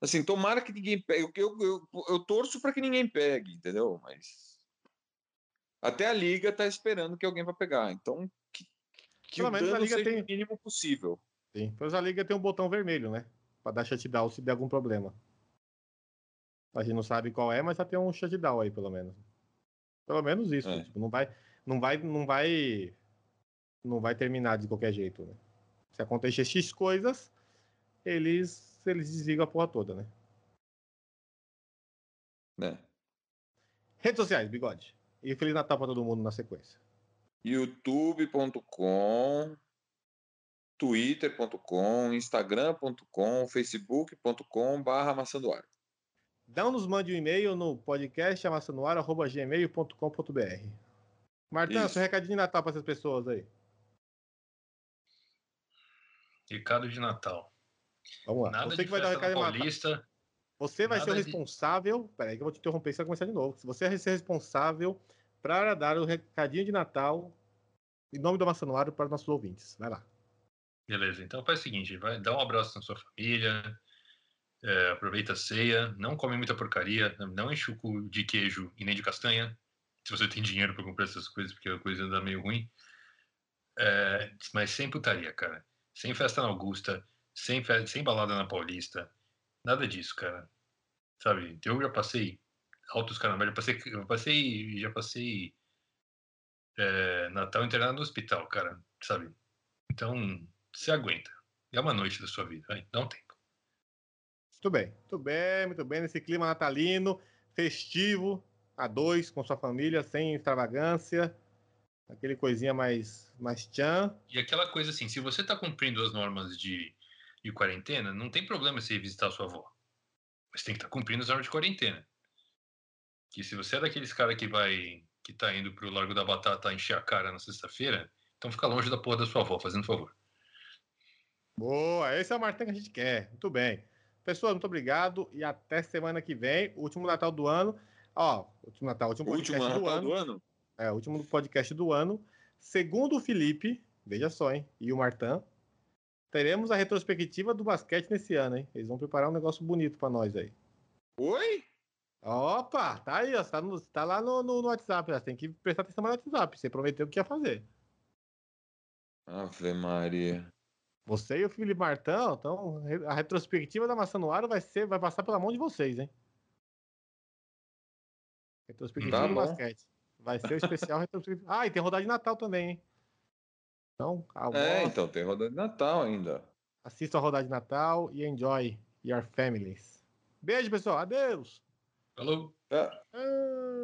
Assim, tomara que ninguém pegue. Eu, eu, eu, torço para que ninguém pegue, entendeu? Mas até a liga tá esperando que alguém vá pegar. Então, que, que o dano seja tem... o mínimo possível. Sim, pois a liga tem um botão vermelho, né? Para dar shutdown se der algum problema. A gente não sabe qual é, mas já tem um shutdown aí, pelo menos. Pelo menos isso. É. Tipo, não vai, não vai, não vai, não vai terminar de qualquer jeito, né? Se acontecer X coisas, eles eles desligam a porra toda, né? É. Redes sociais, bigode. E Feliz Natal pra todo mundo na sequência. youtube.com twitter.com instagram.com facebook.com barra maçã Não nos mande um e-mail no podcast amassadoar.gmail.com.br Martão, seu recadinho de Natal para essas pessoas aí. Recado de Natal. Vamos lá. Nada você que vai dar o recado Paulista. Você vai ser o responsável. De... Peraí, que eu vou te interromper, você vai começar de novo. Você vai ser responsável para dar o recadinho de Natal em nome do Maçanuário para os nossos ouvintes. Vai lá. Beleza, então faz o seguinte: vai dar um abraço na sua família, é, aproveita a ceia, não come muita porcaria, não enche o cu de queijo e nem de castanha, se você tem dinheiro para comprar essas coisas, porque a coisa anda meio ruim. É, mas sem putaria, cara. Sem festa na Augusta, sem, sem balada na Paulista, nada disso, cara. Sabe? Eu já passei altos caramba, já passei, passei, já passei é, Natal internado no hospital, cara, sabe? Então, se aguenta. É uma noite da sua vida, vai, dá um tempo. Muito bem, muito bem, muito bem. Nesse clima natalino, festivo, a dois, com sua família, sem extravagância, aquele coisinha mais, mais tchan. E aquela coisa assim, se você tá cumprindo as normas de de quarentena, não tem problema você ir visitar a sua avó. Mas tem que estar tá cumprindo as horas de quarentena. Que se você é daqueles caras que vai. que tá indo pro Largo da Batata encher a cara na sexta-feira, então fica longe da porra da sua avó, fazendo favor. Boa, esse é o Martin que a gente quer. Muito bem. Pessoal, muito obrigado e até semana que vem. Último Natal do ano. Ó, último Natal, último podcast Último do, Natal ano. do ano? É, último podcast do ano. Segundo o Felipe, veja só, hein? E o Martin, teremos a retrospectiva do basquete nesse ano, hein? Eles vão preparar um negócio bonito para nós aí. Oi? Opa, tá aí, ó. Tá, no- tá lá no, no- no WhatsApp. Ó, tem que prestar atenção no WhatsApp. Você prometeu que ia fazer. Ave Maria. Você e o Felipe Martão, então a retrospectiva da Maçã no Aro vai ser, vai passar pela mão de vocês, hein? Retrospectiva Tá do bom. basquete. Vai ser o especial retrospectiva. Ah, e tem rodada de Natal também, hein? Então, a É, então tem rodada de Natal ainda. assistam a rodada de Natal e enjoy your families. Beijo, pessoal. Adeus. Falou! É. Ah.